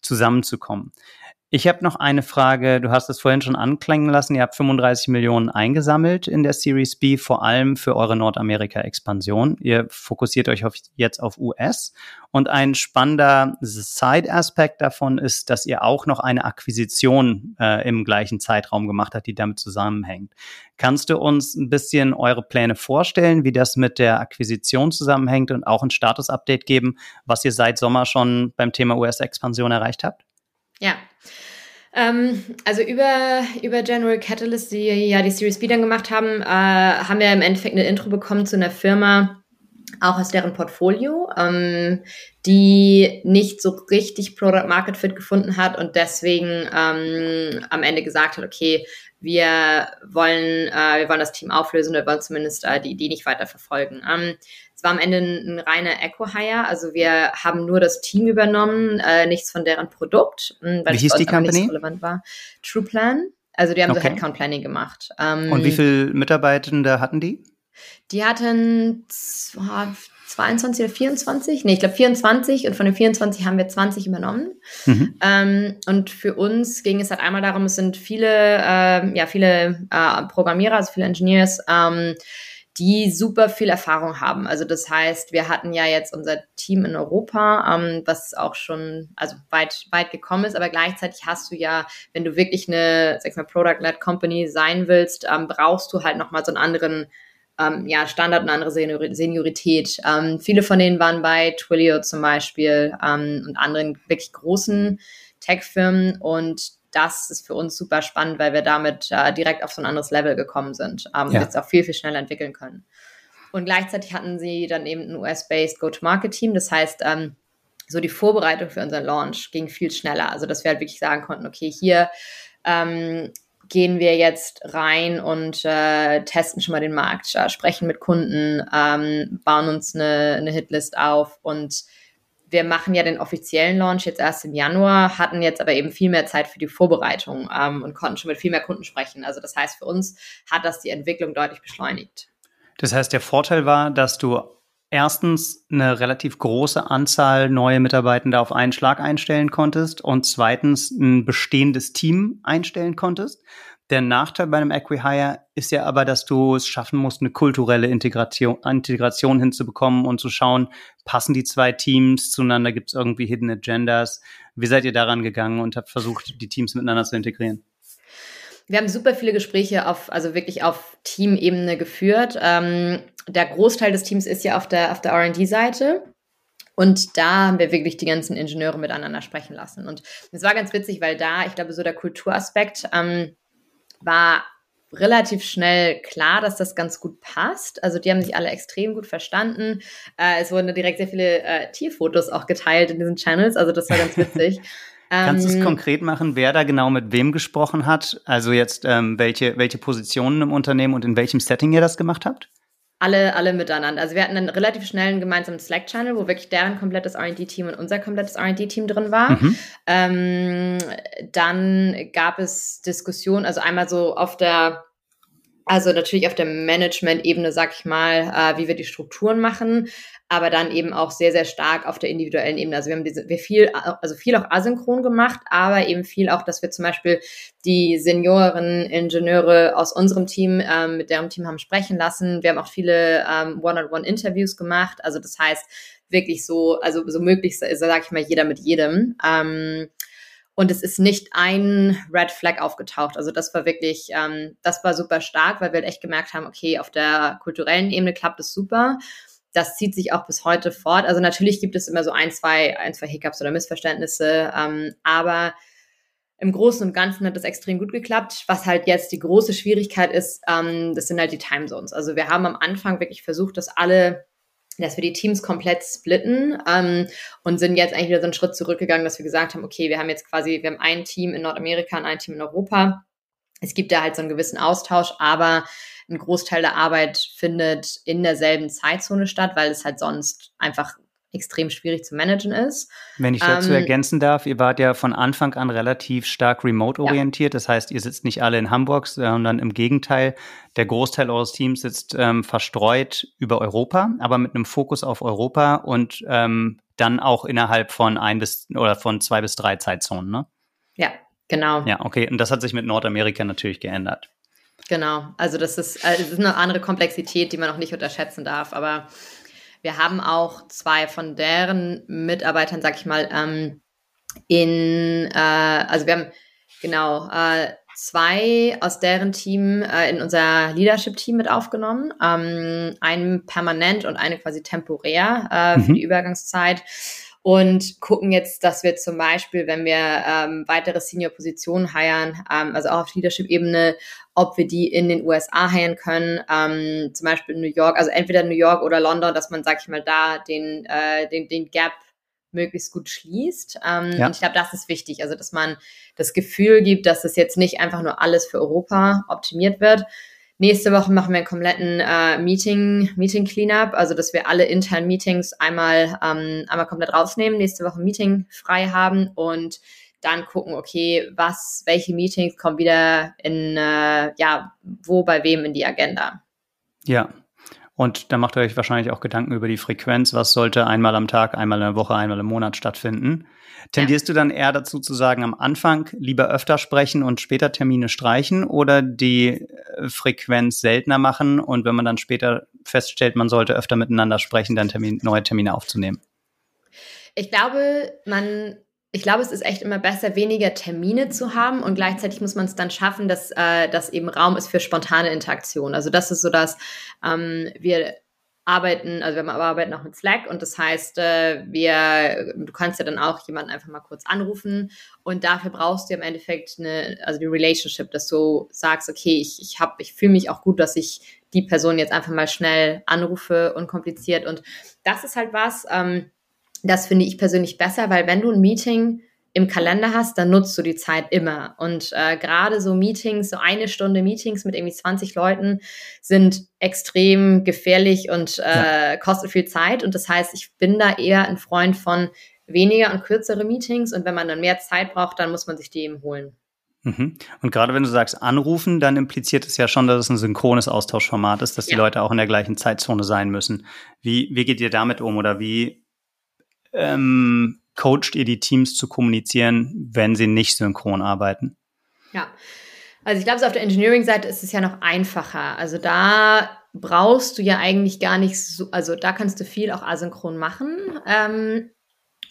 zusammenzukommen. Ich habe noch eine Frage. Du hast es vorhin schon anklingen lassen. Ihr habt 35 Millionen eingesammelt in der Series B, vor allem für eure Nordamerika-Expansion. Ihr fokussiert euch auf, jetzt auf US. Und ein spannender Side-Aspekt davon ist, dass ihr auch noch eine Akquisition äh, im gleichen Zeitraum gemacht habt, die damit zusammenhängt. Kannst du uns ein bisschen eure Pläne vorstellen, wie das mit der Akquisition zusammenhängt und auch ein Status-Update geben, was ihr seit Sommer schon beim Thema US-Expansion erreicht habt? Ja. Ähm, also über, über General Catalyst, die ja die Series B dann gemacht haben, äh, haben wir im Endeffekt eine Intro bekommen zu einer Firma, auch aus deren Portfolio, ähm, die nicht so richtig Product Market Fit gefunden hat und deswegen ähm, am Ende gesagt hat, okay, wir wollen, äh, wir wollen das Team auflösen oder wollen zumindest äh, die Idee nicht weiter verfolgen. Ähm, es war am Ende ein, ein reiner Eco-Hire, also wir haben nur das Team übernommen, äh, nichts von deren Produkt, hm, weil Wie hieß die Company? nicht so relevant war. TruePlan, also die haben okay. so Headcount Planning gemacht. Ähm, Und wie viele Mitarbeitende hatten die? Die hatten 22 oder 24, nee, ich glaube 24 und von den 24 haben wir 20 übernommen. Mhm. Ähm, und für uns ging es halt einmal darum, es sind viele, äh, ja, viele äh, Programmierer, also viele Engineers, ähm, die super viel Erfahrung haben. Also das heißt, wir hatten ja jetzt unser Team in Europa, ähm, was auch schon also weit weit gekommen ist, aber gleichzeitig hast du ja, wenn du wirklich eine, sag mal, Product-led Company sein willst, ähm, brauchst du halt nochmal so einen anderen ähm, ja, Standard und andere Seniorität. Ähm, viele von denen waren bei Twilio zum Beispiel ähm, und anderen wirklich großen Tech-Firmen und das ist für uns super spannend, weil wir damit äh, direkt auf so ein anderes Level gekommen sind ähm, ja. und jetzt auch viel, viel schneller entwickeln können. Und gleichzeitig hatten sie dann eben ein US-based Go-to-Market-Team. Das heißt, ähm, so die Vorbereitung für unseren Launch ging viel schneller. Also, dass wir halt wirklich sagen konnten, okay, hier ähm, gehen wir jetzt rein und äh, testen schon mal den Markt, äh, sprechen mit Kunden, ähm, bauen uns eine, eine Hitlist auf und wir machen ja den offiziellen Launch jetzt erst im Januar, hatten jetzt aber eben viel mehr Zeit für die Vorbereitung ähm, und konnten schon mit viel mehr Kunden sprechen. Also das heißt, für uns hat das die Entwicklung deutlich beschleunigt. Das heißt, der Vorteil war, dass du erstens eine relativ große Anzahl neue Mitarbeitende auf einen Schlag einstellen konntest und zweitens ein bestehendes Team einstellen konntest. Der Nachteil bei einem Equihire ist ja aber, dass du es schaffen musst, eine kulturelle Integration, Integration hinzubekommen und zu schauen, passen die zwei Teams zueinander, gibt es irgendwie Hidden Agendas? Wie seid ihr daran gegangen und habt versucht, die Teams miteinander zu integrieren? Wir haben super viele Gespräche auf, also wirklich auf Teamebene geführt. Ähm, der Großteil des Teams ist ja auf der, auf der R&D-Seite. Und da haben wir wirklich die ganzen Ingenieure miteinander sprechen lassen. Und es war ganz witzig, weil da, ich glaube, so der Kulturaspekt, ähm, war relativ schnell klar, dass das ganz gut passt. Also die haben sich alle extrem gut verstanden. Äh, es wurden direkt sehr viele äh, Tierfotos auch geteilt in diesen Channels. Also das war ganz witzig. Kannst du es ähm, konkret machen, wer da genau mit wem gesprochen hat? Also jetzt ähm, welche, welche Positionen im Unternehmen und in welchem Setting ihr das gemacht habt? Alle, alle miteinander. Also wir hatten einen relativ schnellen gemeinsamen Slack-Channel, wo wirklich deren komplettes R&D-Team und unser komplettes R&D-Team drin war. Mhm. Ähm, dann gab es Diskussionen, also einmal so auf der also natürlich auf der Management-Ebene, sag ich mal, äh, wie wir die Strukturen machen, aber dann eben auch sehr, sehr stark auf der individuellen Ebene. Also wir haben diese, wir viel, also viel auch asynchron gemacht, aber eben viel auch, dass wir zum Beispiel die Senioren, Ingenieure aus unserem Team, ähm, mit deren Team haben sprechen lassen. Wir haben auch viele ähm, One-on-One-Interviews gemacht. Also das heißt wirklich so, also so möglichst, sag ich mal, jeder mit jedem. Ähm, und es ist nicht ein Red Flag aufgetaucht. Also das war wirklich, ähm, das war super stark, weil wir halt echt gemerkt haben, okay, auf der kulturellen Ebene klappt es super. Das zieht sich auch bis heute fort. Also natürlich gibt es immer so ein, zwei, ein, zwei Hiccups oder Missverständnisse, ähm, aber im Großen und Ganzen hat das extrem gut geklappt. Was halt jetzt die große Schwierigkeit ist, ähm, das sind halt die Timezones. Also wir haben am Anfang wirklich versucht, dass alle dass wir die Teams komplett splitten ähm, und sind jetzt eigentlich wieder so einen Schritt zurückgegangen, dass wir gesagt haben, okay, wir haben jetzt quasi, wir haben ein Team in Nordamerika und ein Team in Europa es gibt da halt so einen gewissen Austausch, aber ein Großteil der Arbeit findet in derselben Zeitzone statt, weil es halt sonst einfach extrem schwierig zu managen ist. Wenn ich dazu ähm, ergänzen darf, ihr wart ja von Anfang an relativ stark remote orientiert. Ja. Das heißt, ihr sitzt nicht alle in Hamburg, sondern im Gegenteil, der Großteil eures Teams sitzt ähm, verstreut über Europa, aber mit einem Fokus auf Europa und ähm, dann auch innerhalb von ein bis oder von zwei bis drei Zeitzonen, ne? Ja, genau. Ja, okay. Und das hat sich mit Nordamerika natürlich geändert. Genau. Also das ist, also das ist eine andere Komplexität, die man auch nicht unterschätzen darf. Aber wir haben auch zwei von deren Mitarbeitern, sag ich mal, ähm, in, äh, also wir haben genau äh, zwei aus deren Team äh, in unser Leadership-Team mit aufgenommen. Ähm, einen permanent und eine quasi temporär äh, mhm. für die Übergangszeit und gucken jetzt, dass wir zum Beispiel, wenn wir ähm, weitere Senior-Positionen heiern, ähm, also auch auf Leadership-Ebene, ob wir die in den USA heiern können, ähm, zum Beispiel in New York, also entweder New York oder London, dass man, sag ich mal, da den, äh, den, den Gap möglichst gut schließt. Ähm, ja. Und ich glaube, das ist wichtig, also dass man das Gefühl gibt, dass es jetzt nicht einfach nur alles für Europa optimiert wird, Nächste Woche machen wir einen kompletten äh, Meeting, Meeting Cleanup, also dass wir alle internen Meetings einmal, ähm, einmal komplett rausnehmen, nächste Woche Meeting frei haben und dann gucken, okay, was, welche Meetings kommen wieder in, äh, ja, wo bei wem in die Agenda. Ja. Und da macht ihr euch wahrscheinlich auch Gedanken über die Frequenz. Was sollte einmal am Tag, einmal in der Woche, einmal im Monat stattfinden? Tendierst ja. du dann eher dazu zu sagen, am Anfang lieber öfter sprechen und später Termine streichen oder die äh, Frequenz seltener machen und wenn man dann später feststellt, man sollte öfter miteinander sprechen, dann Termin, neue Termine aufzunehmen? Ich glaube, man ich glaube, es ist echt immer besser, weniger Termine zu haben und gleichzeitig muss man es dann schaffen, dass, äh, dass eben Raum ist für spontane Interaktion. Also das ist so, dass ähm, wir arbeiten, also wir arbeiten auch mit Slack und das heißt, äh, wir, du kannst ja dann auch jemanden einfach mal kurz anrufen und dafür brauchst du im Endeffekt eine, also die Relationship, dass du sagst, okay, ich, ich ich fühle mich auch gut, dass ich die Person jetzt einfach mal schnell anrufe, unkompliziert und das ist halt was, ähm, das finde ich persönlich besser, weil wenn du ein Meeting im Kalender hast, dann nutzt du die Zeit immer. Und äh, gerade so Meetings, so eine Stunde Meetings mit irgendwie 20 Leuten sind extrem gefährlich und äh, ja. kostet viel Zeit. Und das heißt, ich bin da eher ein Freund von weniger und kürzere Meetings. Und wenn man dann mehr Zeit braucht, dann muss man sich die eben holen. Mhm. Und gerade wenn du sagst anrufen, dann impliziert es ja schon, dass es ein synchrones Austauschformat ist, dass ja. die Leute auch in der gleichen Zeitzone sein müssen. Wie, wie geht ihr damit um oder wie ähm, coacht ihr die Teams zu kommunizieren, wenn sie nicht synchron arbeiten? Ja, also ich glaube, so auf der Engineering-Seite ist es ja noch einfacher. Also da brauchst du ja eigentlich gar nicht so, also da kannst du viel auch asynchron machen. Ähm,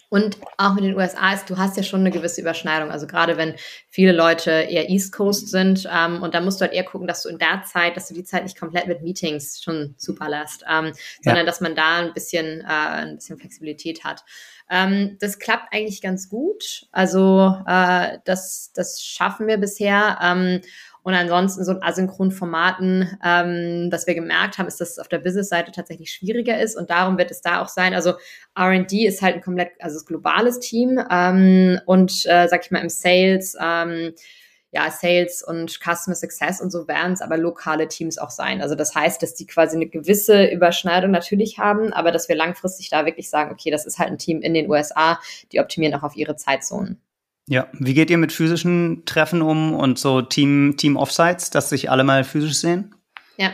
und auch mit den USA ist, du hast ja schon eine gewisse Überschneidung. Also gerade wenn viele Leute eher East Coast sind ähm, und da musst du halt eher gucken, dass du in der Zeit, dass du die Zeit nicht komplett mit Meetings schon zuballerst, ähm, ja. sondern dass man da ein bisschen, äh, ein bisschen Flexibilität hat. Ähm, das klappt eigentlich ganz gut. Also äh, das, das schaffen wir bisher. Ähm, und ansonsten so asynchronen Formaten, ähm, was wir gemerkt haben, ist, dass es auf der Business-Seite tatsächlich schwieriger ist und darum wird es da auch sein. Also R&D ist halt ein komplett, also ein globales Team ähm, und äh, sag ich mal im Sales, ähm, ja, Sales und Customer Success und so werden es aber lokale Teams auch sein. Also das heißt, dass die quasi eine gewisse Überschneidung natürlich haben, aber dass wir langfristig da wirklich sagen, okay, das ist halt ein Team in den USA, die optimieren auch auf ihre Zeitzonen. Ja, wie geht ihr mit physischen Treffen um und so Team, Team Offsites, dass sich alle mal physisch sehen? Ja,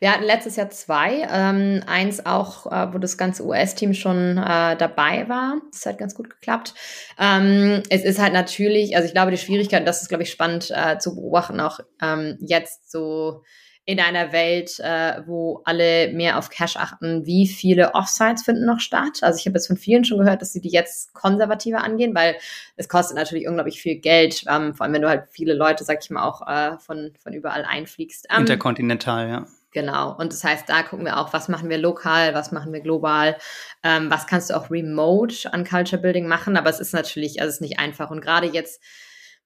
wir hatten letztes Jahr zwei. Ähm, eins auch, äh, wo das ganze US-Team schon äh, dabei war. Das hat ganz gut geklappt. Ähm, es ist halt natürlich, also ich glaube, die Schwierigkeit, das ist, glaube ich, spannend äh, zu beobachten, auch ähm, jetzt so in einer Welt, äh, wo alle mehr auf Cash achten, wie viele Offsites finden noch statt? Also ich habe jetzt von vielen schon gehört, dass sie die jetzt konservativer angehen, weil es kostet natürlich unglaublich viel Geld, ähm, vor allem wenn du halt viele Leute, sag ich mal, auch äh, von, von überall einfliegst. Ähm, Interkontinental, ja. Genau. Und das heißt, da gucken wir auch, was machen wir lokal, was machen wir global, ähm, was kannst du auch remote an Culture Building machen. Aber es ist natürlich, also es ist nicht einfach. Und gerade jetzt,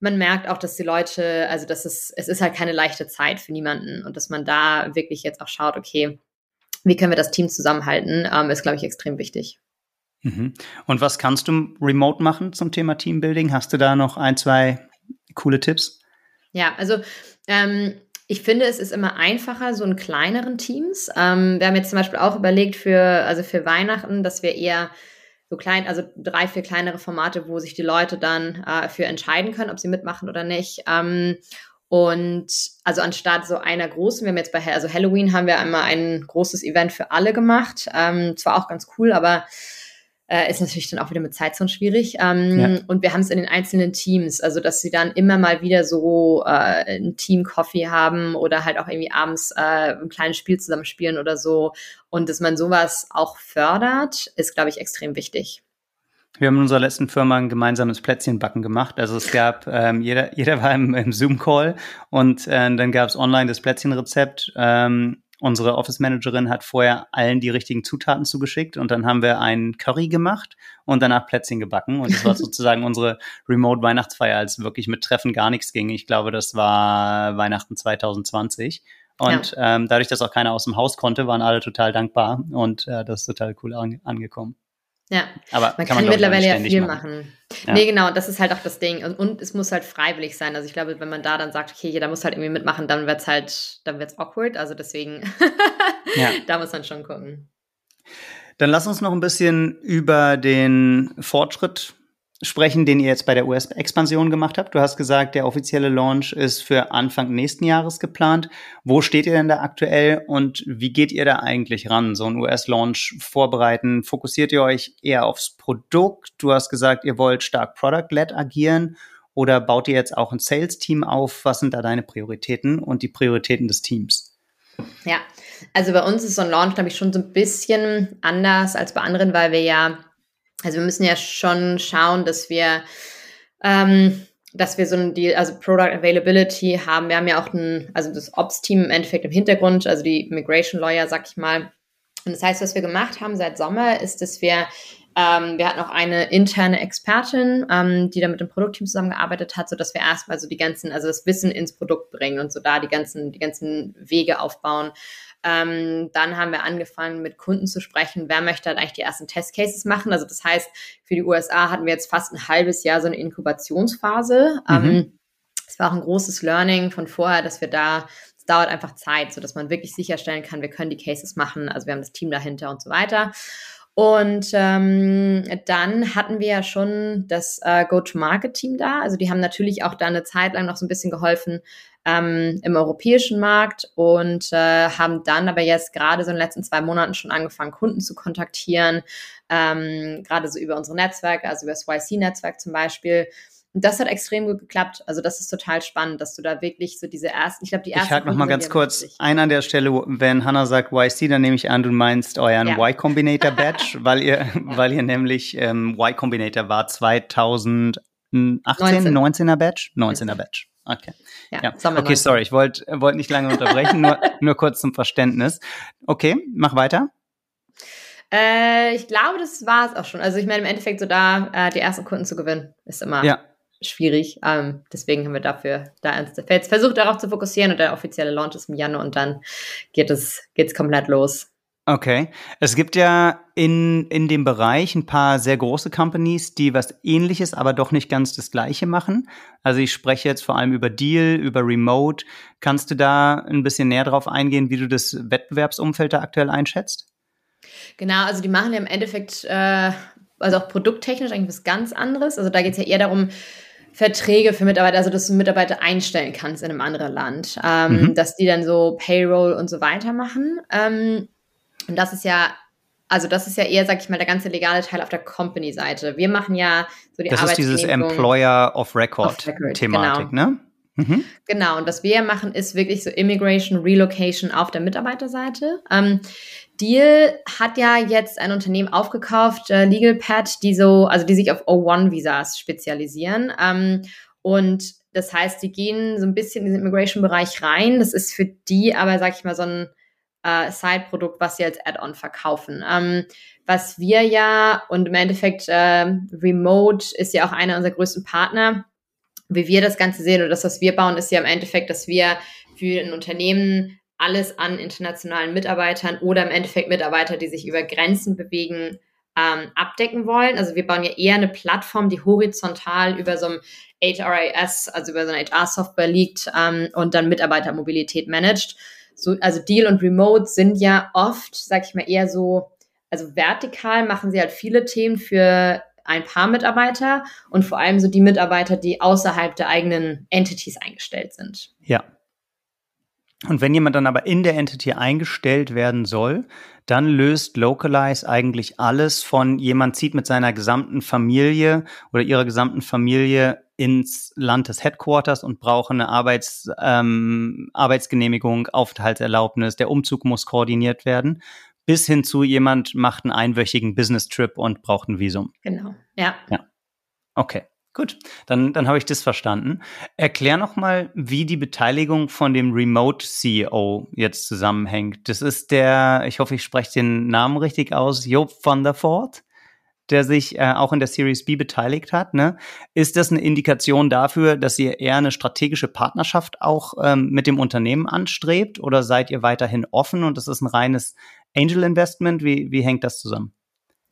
man merkt auch, dass die Leute, also das ist, es ist halt keine leichte Zeit für niemanden und dass man da wirklich jetzt auch schaut, okay, wie können wir das Team zusammenhalten, ähm, ist, glaube ich, extrem wichtig. Mhm. Und was kannst du remote machen zum Thema Teambuilding? Hast du da noch ein, zwei coole Tipps? Ja, also ähm, ich finde, es ist immer einfacher, so in kleineren Teams. Ähm, wir haben jetzt zum Beispiel auch überlegt für, also für Weihnachten, dass wir eher so klein, also drei, vier kleinere Formate, wo sich die Leute dann äh, für entscheiden können, ob sie mitmachen oder nicht. Ähm, und also anstatt so einer großen, wir haben jetzt bei also Halloween haben wir einmal ein großes Event für alle gemacht. Ähm, zwar auch ganz cool, aber äh, ist natürlich dann auch wieder mit Zeitzone schwierig. Ähm, ja. Und wir haben es in den einzelnen Teams, also dass sie dann immer mal wieder so äh, ein Team-Coffee haben oder halt auch irgendwie abends äh, ein kleines Spiel zusammenspielen oder so. Und dass man sowas auch fördert, ist, glaube ich, extrem wichtig. Wir haben in unserer letzten Firma ein gemeinsames Plätzchenbacken gemacht. Also es gab, ähm, jeder, jeder war im, im Zoom-Call und äh, dann gab es online das Plätzchenrezept. Ähm, unsere Office Managerin hat vorher allen die richtigen Zutaten zugeschickt und dann haben wir einen Curry gemacht und danach Plätzchen gebacken. Und das war sozusagen unsere Remote-Weihnachtsfeier, als wirklich mit Treffen gar nichts ging. Ich glaube, das war Weihnachten 2020. Und ja. ähm, dadurch, dass auch keiner aus dem Haus konnte, waren alle total dankbar und äh, das ist total cool an angekommen. Ja, aber man kann, kann mittlerweile ja viel machen. machen. Ja. Nee, genau, das ist halt auch das Ding. Und, und, es muss halt freiwillig sein. Also ich glaube, wenn man da dann sagt, okay, jeder muss halt irgendwie mitmachen, dann wird es halt, dann wird es awkward. Also deswegen, ja. da muss man schon gucken. Dann lass uns noch ein bisschen über den Fortschritt sprechen, den ihr jetzt bei der US-Expansion gemacht habt. Du hast gesagt, der offizielle Launch ist für Anfang nächsten Jahres geplant. Wo steht ihr denn da aktuell und wie geht ihr da eigentlich ran, so einen US-Launch vorbereiten? Fokussiert ihr euch eher aufs Produkt? Du hast gesagt, ihr wollt stark Product-led agieren oder baut ihr jetzt auch ein Sales-Team auf? Was sind da deine Prioritäten und die Prioritäten des Teams? Ja, also bei uns ist so ein Launch, glaube ich, schon so ein bisschen anders als bei anderen, weil wir ja also wir müssen ja schon schauen, dass wir, ähm, dass wir so ein Deal, also Product Availability haben. Wir haben ja auch ein, also das Ops-Team im Endeffekt im Hintergrund, also die Immigration Lawyer, sag ich mal. Und das heißt, was wir gemacht haben seit Sommer, ist, dass wir ähm, wir hatten auch eine interne Expertin, ähm, die da mit dem Produktteam zusammengearbeitet hat, so dass wir erstmal so die ganzen, also das Wissen ins Produkt bringen und so da die ganzen, die ganzen Wege aufbauen. Ähm, dann haben wir angefangen, mit Kunden zu sprechen, wer möchte halt eigentlich die ersten Testcases machen. Also das heißt, für die USA hatten wir jetzt fast ein halbes Jahr so eine Inkubationsphase. Mhm. Ähm, es war auch ein großes Learning von vorher, dass wir da, es dauert einfach Zeit, so dass man wirklich sicherstellen kann, wir können die Cases machen. Also wir haben das Team dahinter und so weiter. Und ähm, dann hatten wir ja schon das äh, Go-to-Market-Team da. Also die haben natürlich auch da eine Zeit lang noch so ein bisschen geholfen ähm, im europäischen Markt und äh, haben dann aber jetzt gerade so in den letzten zwei Monaten schon angefangen, Kunden zu kontaktieren, ähm, gerade so über unsere Netzwerke, also über das YC-Netzwerk zum Beispiel. Und das hat extrem gut geklappt. Also das ist total spannend, dass du da wirklich so diese ersten, ich glaube die ersten. Ich hake noch mal ganz kurz ein an der Stelle, wenn Hannah sagt YC, dann nehme ich an, du meinst euren ja. Y Combinator Badge, weil ihr, ja. weil ihr nämlich ähm, Y Combinator war 2018, 19. 19er Badge, 19er Badge. Okay. Ja, ja. Okay, 19. sorry, ich wollte wollt nicht lange unterbrechen, nur, nur kurz zum Verständnis. Okay, mach weiter. Äh, ich glaube, das war es auch schon. Also ich meine, im Endeffekt so da äh, die ersten Kunden zu gewinnen, ist immer ja schwierig. Ähm, deswegen haben wir dafür da jetzt versucht, darauf zu fokussieren und der offizielle Launch ist im Januar und dann geht es geht's komplett los. Okay. Es gibt ja in, in dem Bereich ein paar sehr große Companies, die was ähnliches, aber doch nicht ganz das gleiche machen. Also ich spreche jetzt vor allem über Deal, über Remote. Kannst du da ein bisschen näher drauf eingehen, wie du das Wettbewerbsumfeld da aktuell einschätzt? Genau, also die machen ja im Endeffekt, äh, also auch produkttechnisch eigentlich was ganz anderes. Also da geht es ja eher darum, Verträge für Mitarbeiter, also dass du Mitarbeiter einstellen kannst in einem anderen Land, ähm, mhm. dass die dann so Payroll und so weiter machen. Ähm, und das ist ja, also das ist ja eher, sag ich mal, der ganze legale Teil auf der Company-Seite. Wir machen ja so die Das ist dieses Employer of Record, Record Thematik, genau. ne? Mhm. Genau, und was wir machen, ist wirklich so Immigration, Relocation auf der Mitarbeiterseite. Ähm, Deal hat ja jetzt ein Unternehmen aufgekauft, äh, LegalPad, die so, also die sich auf O1-Visas spezialisieren. Ähm, und das heißt, die gehen so ein bisschen in den Immigration-Bereich rein. Das ist für die aber, sag ich mal, so ein äh, Side-Produkt, was sie als Add-on verkaufen. Ähm, was wir ja, und im Endeffekt äh, Remote ist ja auch einer unserer größten Partner, wie wir das Ganze sehen oder das, was wir bauen, ist ja im Endeffekt, dass wir für ein Unternehmen alles an internationalen Mitarbeitern oder im Endeffekt Mitarbeiter, die sich über Grenzen bewegen, ähm, abdecken wollen. Also wir bauen ja eher eine Plattform, die horizontal über so ein HRIS, also über so eine HR-Software liegt ähm, und dann Mitarbeitermobilität managt. So, also Deal und Remote sind ja oft, sag ich mal, eher so, also vertikal machen sie halt viele Themen für ein paar Mitarbeiter und vor allem so die Mitarbeiter, die außerhalb der eigenen Entities eingestellt sind. Ja. Und wenn jemand dann aber in der Entity eingestellt werden soll, dann löst Localize eigentlich alles von jemand zieht mit seiner gesamten Familie oder ihrer gesamten Familie ins Land des Headquarters und braucht eine Arbeits, ähm, Arbeitsgenehmigung, Aufenthaltserlaubnis, der Umzug muss koordiniert werden, bis hin zu jemand macht einen einwöchigen Business-Trip und braucht ein Visum. Genau, ja. Ja. Okay. Gut, dann, dann habe ich das verstanden. Erklär noch mal, wie die Beteiligung von dem Remote CEO jetzt zusammenhängt. Das ist der, ich hoffe, ich spreche den Namen richtig aus, Job van der Voort, der sich äh, auch in der Series B beteiligt hat. Ne? Ist das eine Indikation dafür, dass ihr eher eine strategische Partnerschaft auch ähm, mit dem Unternehmen anstrebt oder seid ihr weiterhin offen und das ist ein reines Angel Investment? Wie, wie hängt das zusammen?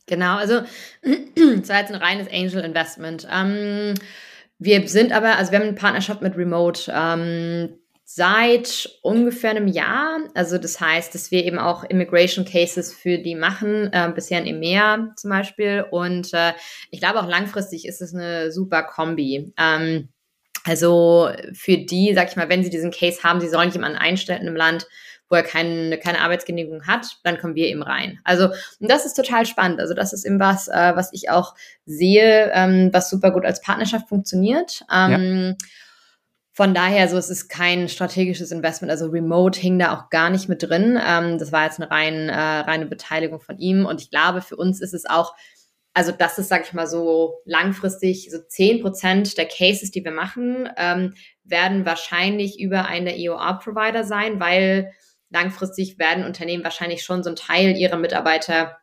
Genau, also es war jetzt ein reines Angel Investment. Ähm, wir sind aber, also wir haben eine Partnerschaft mit Remote ähm, seit ungefähr einem Jahr. Also das heißt, dass wir eben auch Immigration Cases für die machen, äh, bisher in EMEA zum Beispiel. Und äh, ich glaube auch langfristig ist es eine super Kombi. Ähm, also für die, sag ich mal, wenn sie diesen Case haben, sie sollen jemanden einstellen im Land, wo er keine, keine Arbeitsgenehmigung hat, dann kommen wir eben rein. Also und das ist total spannend. Also das ist eben was, äh, was ich auch sehe, ähm, was super gut als Partnerschaft funktioniert. Ähm, ja. Von daher, so es ist kein strategisches Investment, also Remote hing da auch gar nicht mit drin. Ähm, das war jetzt eine rein, äh, reine Beteiligung von ihm. Und ich glaube, für uns ist es auch, also das ist, sag ich mal, so langfristig, so zehn Prozent der Cases, die wir machen, ähm, werden wahrscheinlich über einen der EOR-Provider sein, weil langfristig werden Unternehmen wahrscheinlich schon so einen Teil ihrer Mitarbeiter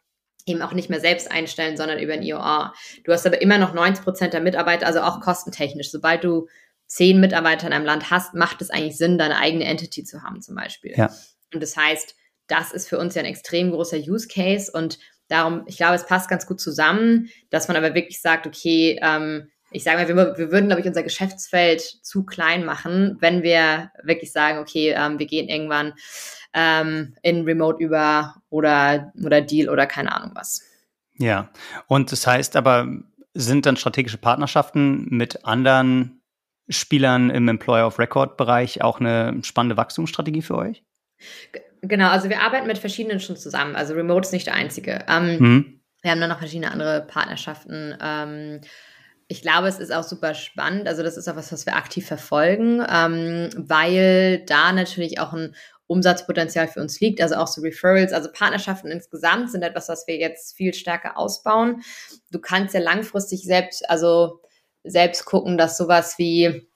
eben auch nicht mehr selbst einstellen, sondern über ein IOR. Du hast aber immer noch 90 Prozent der Mitarbeiter, also auch kostentechnisch. Sobald du zehn Mitarbeiter in einem Land hast, macht es eigentlich Sinn, deine eigene Entity zu haben zum Beispiel. Ja. Und das heißt, das ist für uns ja ein extrem großer Use Case und darum, ich glaube, es passt ganz gut zusammen, dass man aber wirklich sagt, okay, ähm, ich sage mal, wir, wir würden, glaube ich, unser Geschäftsfeld zu klein machen, wenn wir wirklich sagen, okay, ähm, wir gehen irgendwann ähm, in Remote über oder, oder Deal oder keine Ahnung was. Ja, und das heißt aber, sind dann strategische Partnerschaften mit anderen Spielern im Employer of Record Bereich auch eine spannende Wachstumsstrategie für euch? Genau, also wir arbeiten mit verschiedenen schon zusammen. Also Remote ist nicht der einzige. Ähm, hm. Wir haben dann noch verschiedene andere Partnerschaften. Ähm, ich glaube, es ist auch super spannend. Also das ist auch was, was wir aktiv verfolgen, ähm, weil da natürlich auch ein Umsatzpotenzial für uns liegt, also auch so Referrals, also Partnerschaften insgesamt sind etwas, was wir jetzt viel stärker ausbauen. Du kannst ja langfristig selbst, also selbst gucken, dass sowas wie,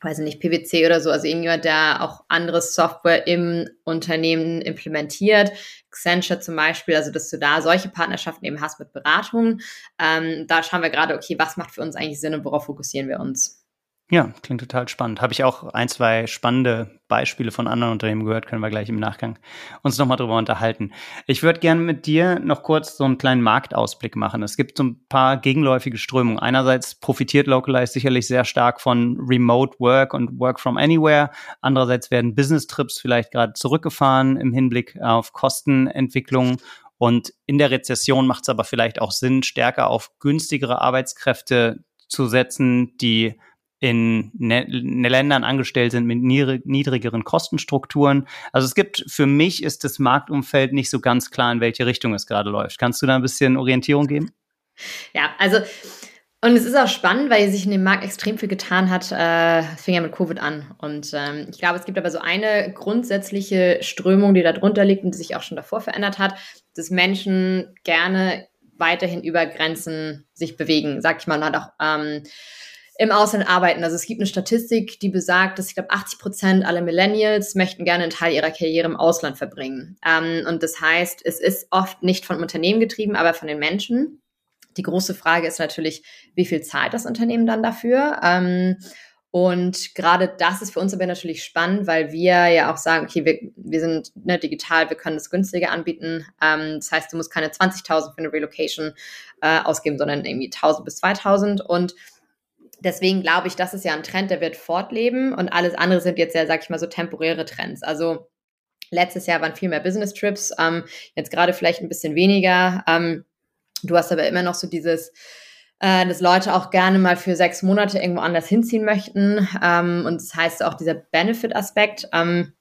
weiß ich nicht, PwC oder so, also irgendjemand, der auch anderes Software im Unternehmen implementiert, Accenture zum Beispiel, also dass du da solche Partnerschaften eben hast mit Beratungen. Ähm, da schauen wir gerade, okay, was macht für uns eigentlich Sinn und worauf fokussieren wir uns? Ja, klingt total spannend. Habe ich auch ein, zwei spannende Beispiele von anderen Unternehmen gehört, können wir gleich im Nachgang uns nochmal drüber unterhalten. Ich würde gerne mit dir noch kurz so einen kleinen Marktausblick machen. Es gibt so ein paar gegenläufige Strömungen. Einerseits profitiert Localize sicherlich sehr stark von Remote Work und Work from Anywhere. Andererseits werden Business Trips vielleicht gerade zurückgefahren im Hinblick auf Kostenentwicklung. Und in der Rezession macht es aber vielleicht auch Sinn, stärker auf günstigere Arbeitskräfte zu setzen, die in ne ne Ländern angestellt sind mit niedrigeren Kostenstrukturen. Also es gibt, für mich ist das Marktumfeld nicht so ganz klar, in welche Richtung es gerade läuft. Kannst du da ein bisschen Orientierung geben? Ja, also und es ist auch spannend, weil sich in dem Markt extrem viel getan hat. Äh, fing ja mit Covid an. Und ähm, ich glaube, es gibt aber so eine grundsätzliche Strömung, die da drunter liegt und die sich auch schon davor verändert hat, dass Menschen gerne weiterhin über Grenzen sich bewegen. Sag ich mal, und hat auch ähm, im Ausland arbeiten. Also es gibt eine Statistik, die besagt, dass ich glaube 80 Prozent aller Millennials möchten gerne einen Teil ihrer Karriere im Ausland verbringen. Ähm, und das heißt, es ist oft nicht von Unternehmen getrieben, aber von den Menschen. Die große Frage ist natürlich, wie viel zahlt das Unternehmen dann dafür? Ähm, Und gerade das ist für uns aber natürlich spannend, weil wir ja auch sagen, okay, wir, wir sind ne, digital, wir können das günstiger anbieten. Ähm, das heißt, du musst keine 20.000 für eine Relocation äh, ausgeben, sondern irgendwie 1.000 bis 2.000. Und deswegen glaube ich, das ist ja ein Trend, der wird fortleben. Und alles andere sind jetzt ja, sag ich mal, so temporäre Trends. Also letztes Jahr waren viel mehr Business Trips, ähm, jetzt gerade vielleicht ein bisschen weniger. Ähm, du hast aber immer noch so dieses äh, dass Leute auch gerne mal für sechs Monate irgendwo anders hinziehen möchten. Ähm, und das heißt auch dieser Benefit-Aspekt. Ähm,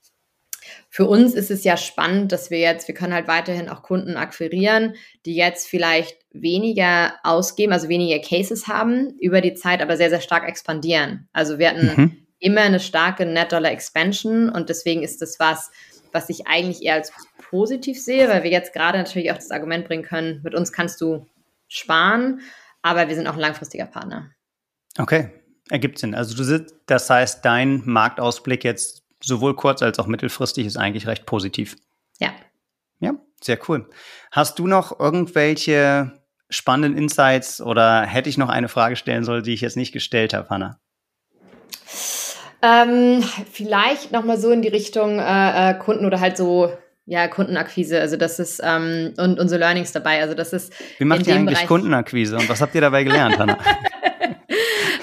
für uns ist es ja spannend, dass wir jetzt, wir können halt weiterhin auch Kunden akquirieren, die jetzt vielleicht weniger ausgeben, also weniger Cases haben, über die Zeit aber sehr, sehr stark expandieren. Also wir hatten mhm. immer eine starke Net Dollar Expansion und deswegen ist das was, was ich eigentlich eher als positiv sehe, weil wir jetzt gerade natürlich auch das Argument bringen können, mit uns kannst du sparen, aber wir sind auch ein langfristiger Partner. Okay, ergibt Sinn. Also du sitzt, das heißt, dein Marktausblick jetzt sowohl kurz als auch mittelfristig ist eigentlich recht positiv. Ja. Ja, sehr cool. Hast du noch irgendwelche spannenden Insights oder hätte ich noch eine Frage stellen sollen, die ich jetzt nicht gestellt habe, Hanna? Ähm, vielleicht noch mal so in die Richtung äh, äh, Kunden oder halt so ja, Kundenakquise, also das ist ähm, und unsere Learnings dabei. Also das ist. Wie macht ihr eigentlich Bereich Kundenakquise und was habt ihr dabei gelernt, Hanna?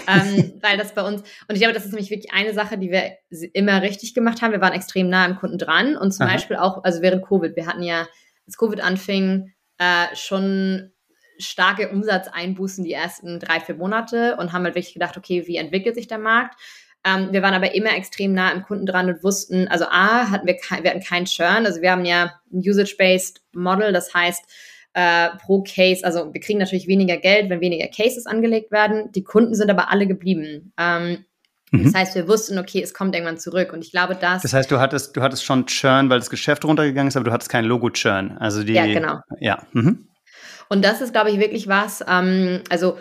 Ähm, weil das bei uns, und ich glaube, das ist nämlich wirklich eine Sache, die wir immer richtig gemacht haben. Wir waren extrem nah am Kunden dran und zum Aha. Beispiel auch, also während Covid, wir hatten ja, als Covid anfing, äh, schon starke Umsatzeinbußen die ersten drei, vier Monate und haben halt wirklich gedacht, okay, wie entwickelt sich der Markt? Ähm, wir waren aber immer extrem nah am Kunden dran und wussten, also A, hatten wir, kein, wir hatten keinen Churn. Also wir haben ja ein Usage-Based Model, das heißt, äh, pro Case, also wir kriegen natürlich weniger Geld, wenn weniger Cases angelegt werden. Die Kunden sind aber alle geblieben. Ähm, mhm. Das heißt, wir wussten, okay, es kommt irgendwann zurück. Und ich glaube, dass. Das heißt, du hattest, du hattest schon Churn, weil das Geschäft runtergegangen ist, aber du hattest kein Logo-Churn. Also die. Ja, genau. Ja. Mhm. Und das ist, glaube ich, wirklich was. Ähm, also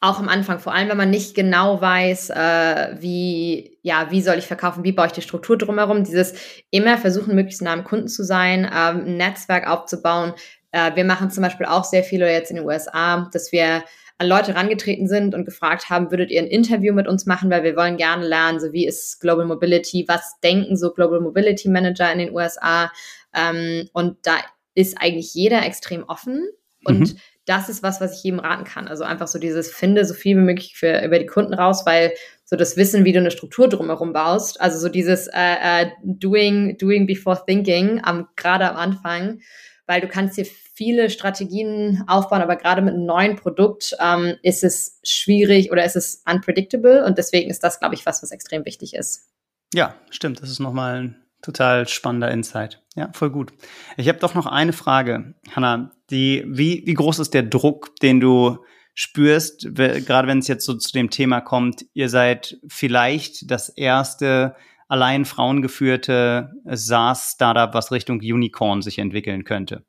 auch am Anfang, vor allem wenn man nicht genau weiß, äh, wie, ja, wie soll ich verkaufen, wie baue ich die Struktur drumherum, dieses immer versuchen, möglichst nah am Kunden zu sein, ähm, ein Netzwerk aufzubauen. Äh, wir machen zum Beispiel auch sehr viel jetzt in den USA, dass wir an Leute rangetreten sind und gefragt haben, würdet ihr ein Interview mit uns machen, weil wir wollen gerne lernen, so wie ist Global Mobility, was denken so Global Mobility Manager in den USA. Ähm, und da ist eigentlich jeder extrem offen und mhm das ist was, was ich jedem raten kann. Also einfach so dieses, finde so viel wie möglich für, über die Kunden raus, weil so das Wissen, wie du eine Struktur drumherum baust, also so dieses äh, äh, doing, doing before thinking, am, gerade am Anfang, weil du kannst hier viele Strategien aufbauen, aber gerade mit einem neuen Produkt ähm, ist es schwierig oder ist es unpredictable und deswegen ist das, glaube ich, was, was extrem wichtig ist. Ja, stimmt. Das ist nochmal ein total spannender Insight. Ja, voll gut. Ich habe doch noch eine Frage, Hanna. Die, wie, wie groß ist der Druck, den du spürst, gerade wenn es jetzt so zu dem Thema kommt, ihr seid vielleicht das erste allein frauengeführte SaaS-Startup, was Richtung Unicorn sich entwickeln könnte.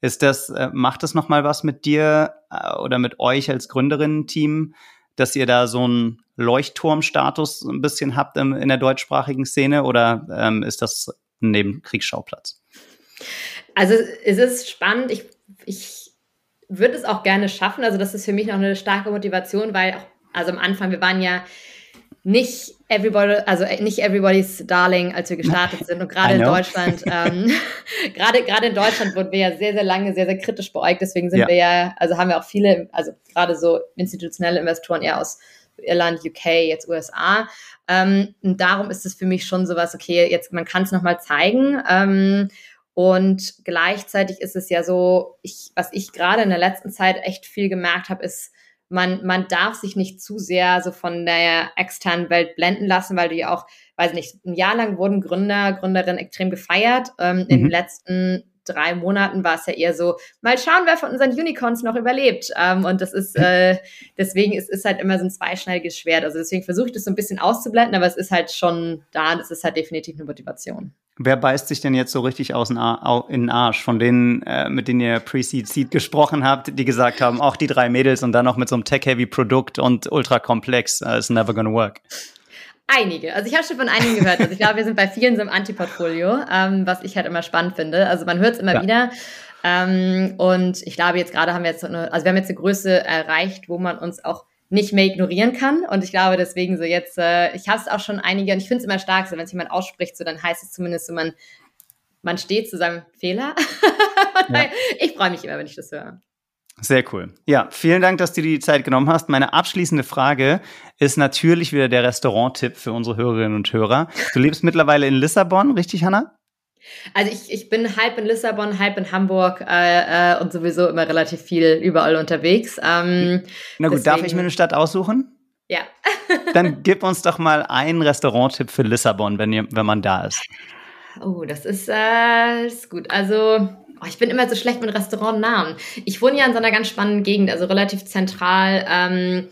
Ist das, äh, macht das nochmal was mit dir äh, oder mit euch als Gründerinnen-Team, dass ihr da so einen Leuchtturmstatus ein bisschen habt in der deutschsprachigen Szene oder ähm, ist das ein Nebenkriegsschauplatz? Also es ist spannend. Ich, ich würde es auch gerne schaffen. Also das ist für mich noch eine starke Motivation, weil auch, also am Anfang, wir waren ja nicht everybody, also nicht everybody's darling, als wir gestartet sind. Und gerade in Deutschland, ähm, gerade gerade in Deutschland wurden wir ja sehr, sehr lange sehr, sehr kritisch beäugt. Deswegen sind ja. wir ja, also haben wir auch viele, also gerade so institutionelle Investoren eher aus Irland, UK, jetzt USA. Ähm, und darum ist es für mich schon sowas, okay, jetzt man kann es nochmal zeigen. Ähm, und gleichzeitig ist es ja so, ich, was ich gerade in der letzten Zeit echt viel gemerkt habe, ist, man, man darf sich nicht zu sehr so von der externen Welt blenden lassen, weil ja auch, weiß nicht, ein Jahr lang wurden Gründer, Gründerinnen extrem gefeiert. Ähm, mhm. In den letzten drei Monaten war es ja eher so, mal schauen, wer von unseren Unicorns noch überlebt. Ähm, und das ist, äh, deswegen ist, ist halt immer so ein zweischneidiges Schwert. Also deswegen versuche ich das so ein bisschen auszublenden, aber es ist halt schon da und es ist halt definitiv eine Motivation. Wer beißt sich denn jetzt so richtig aus in den Arsch? Von denen, äh, mit denen ihr Pre-Seed Seed gesprochen habt, die gesagt haben, auch die drei Mädels und dann noch mit so einem Tech-Heavy-Produkt und ultra komplex, uh, it's never gonna work. Einige. Also ich habe schon von einigen gehört. Also ich glaube, wir sind bei vielen so im Anti-Portfolio, ähm, was ich halt immer spannend finde. Also man hört es immer ja. wieder. Ähm, und ich glaube, jetzt gerade haben wir jetzt, eine, also wir haben jetzt eine Größe erreicht, wo man uns auch nicht mehr ignorieren kann. Und ich glaube deswegen so jetzt, äh, ich habe es auch schon einige, und ich finde es immer stark, so wenn es jemand ausspricht, so dann heißt es zumindest so, man, man steht zu seinem Fehler. ja. Ich freue mich immer, wenn ich das höre. Sehr cool. Ja, vielen Dank, dass du dir die Zeit genommen hast. Meine abschließende Frage ist natürlich wieder der Restaurant-Tipp für unsere Hörerinnen und Hörer. Du lebst mittlerweile in Lissabon, richtig, Hanna? Also ich, ich bin halb in Lissabon, halb in Hamburg äh, äh, und sowieso immer relativ viel überall unterwegs. Ähm, Na gut, deswegen, darf ich mir eine Stadt aussuchen? Ja. Dann gib uns doch mal einen Restaurant-Tipp für Lissabon, wenn, ihr, wenn man da ist. Oh, das ist, äh, ist gut. Also Oh, ich bin immer so schlecht mit Restaurantnamen. Ich wohne ja in so einer ganz spannenden Gegend, also relativ zentral ähm,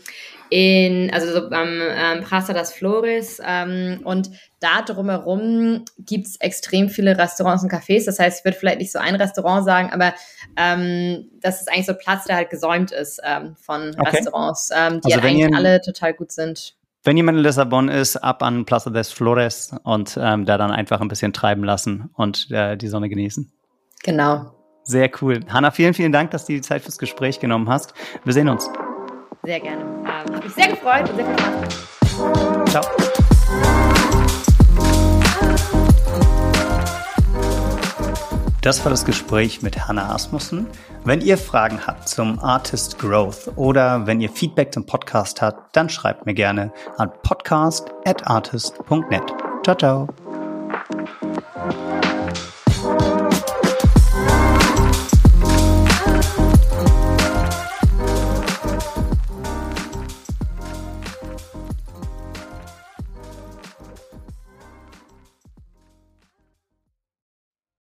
in, also so am ähm, Praça das Flores. Ähm, und da drumherum gibt's extrem viele Restaurants und Cafés. Das heißt, ich würde vielleicht nicht so ein Restaurant sagen, aber ähm, das ist eigentlich so Platz, der halt gesäumt ist ähm, von okay. Restaurants, ähm, die also halt eigentlich alle total gut sind. Wenn jemand in Lissabon ist, ab an Plaza des Flores und ähm, da dann einfach ein bisschen treiben lassen und äh, die Sonne genießen. Genau. Sehr cool. Hanna, vielen, vielen Dank, dass du die Zeit fürs Gespräch genommen hast. Wir sehen uns. Sehr gerne. Ähm, Habe mich sehr gefreut und sehr viel Spaß. Ciao. Das war das Gespräch mit Hanna Asmussen. Wenn ihr Fragen habt zum Artist Growth oder wenn ihr Feedback zum Podcast habt, dann schreibt mir gerne an podcast@artist.net. Ciao, ciao.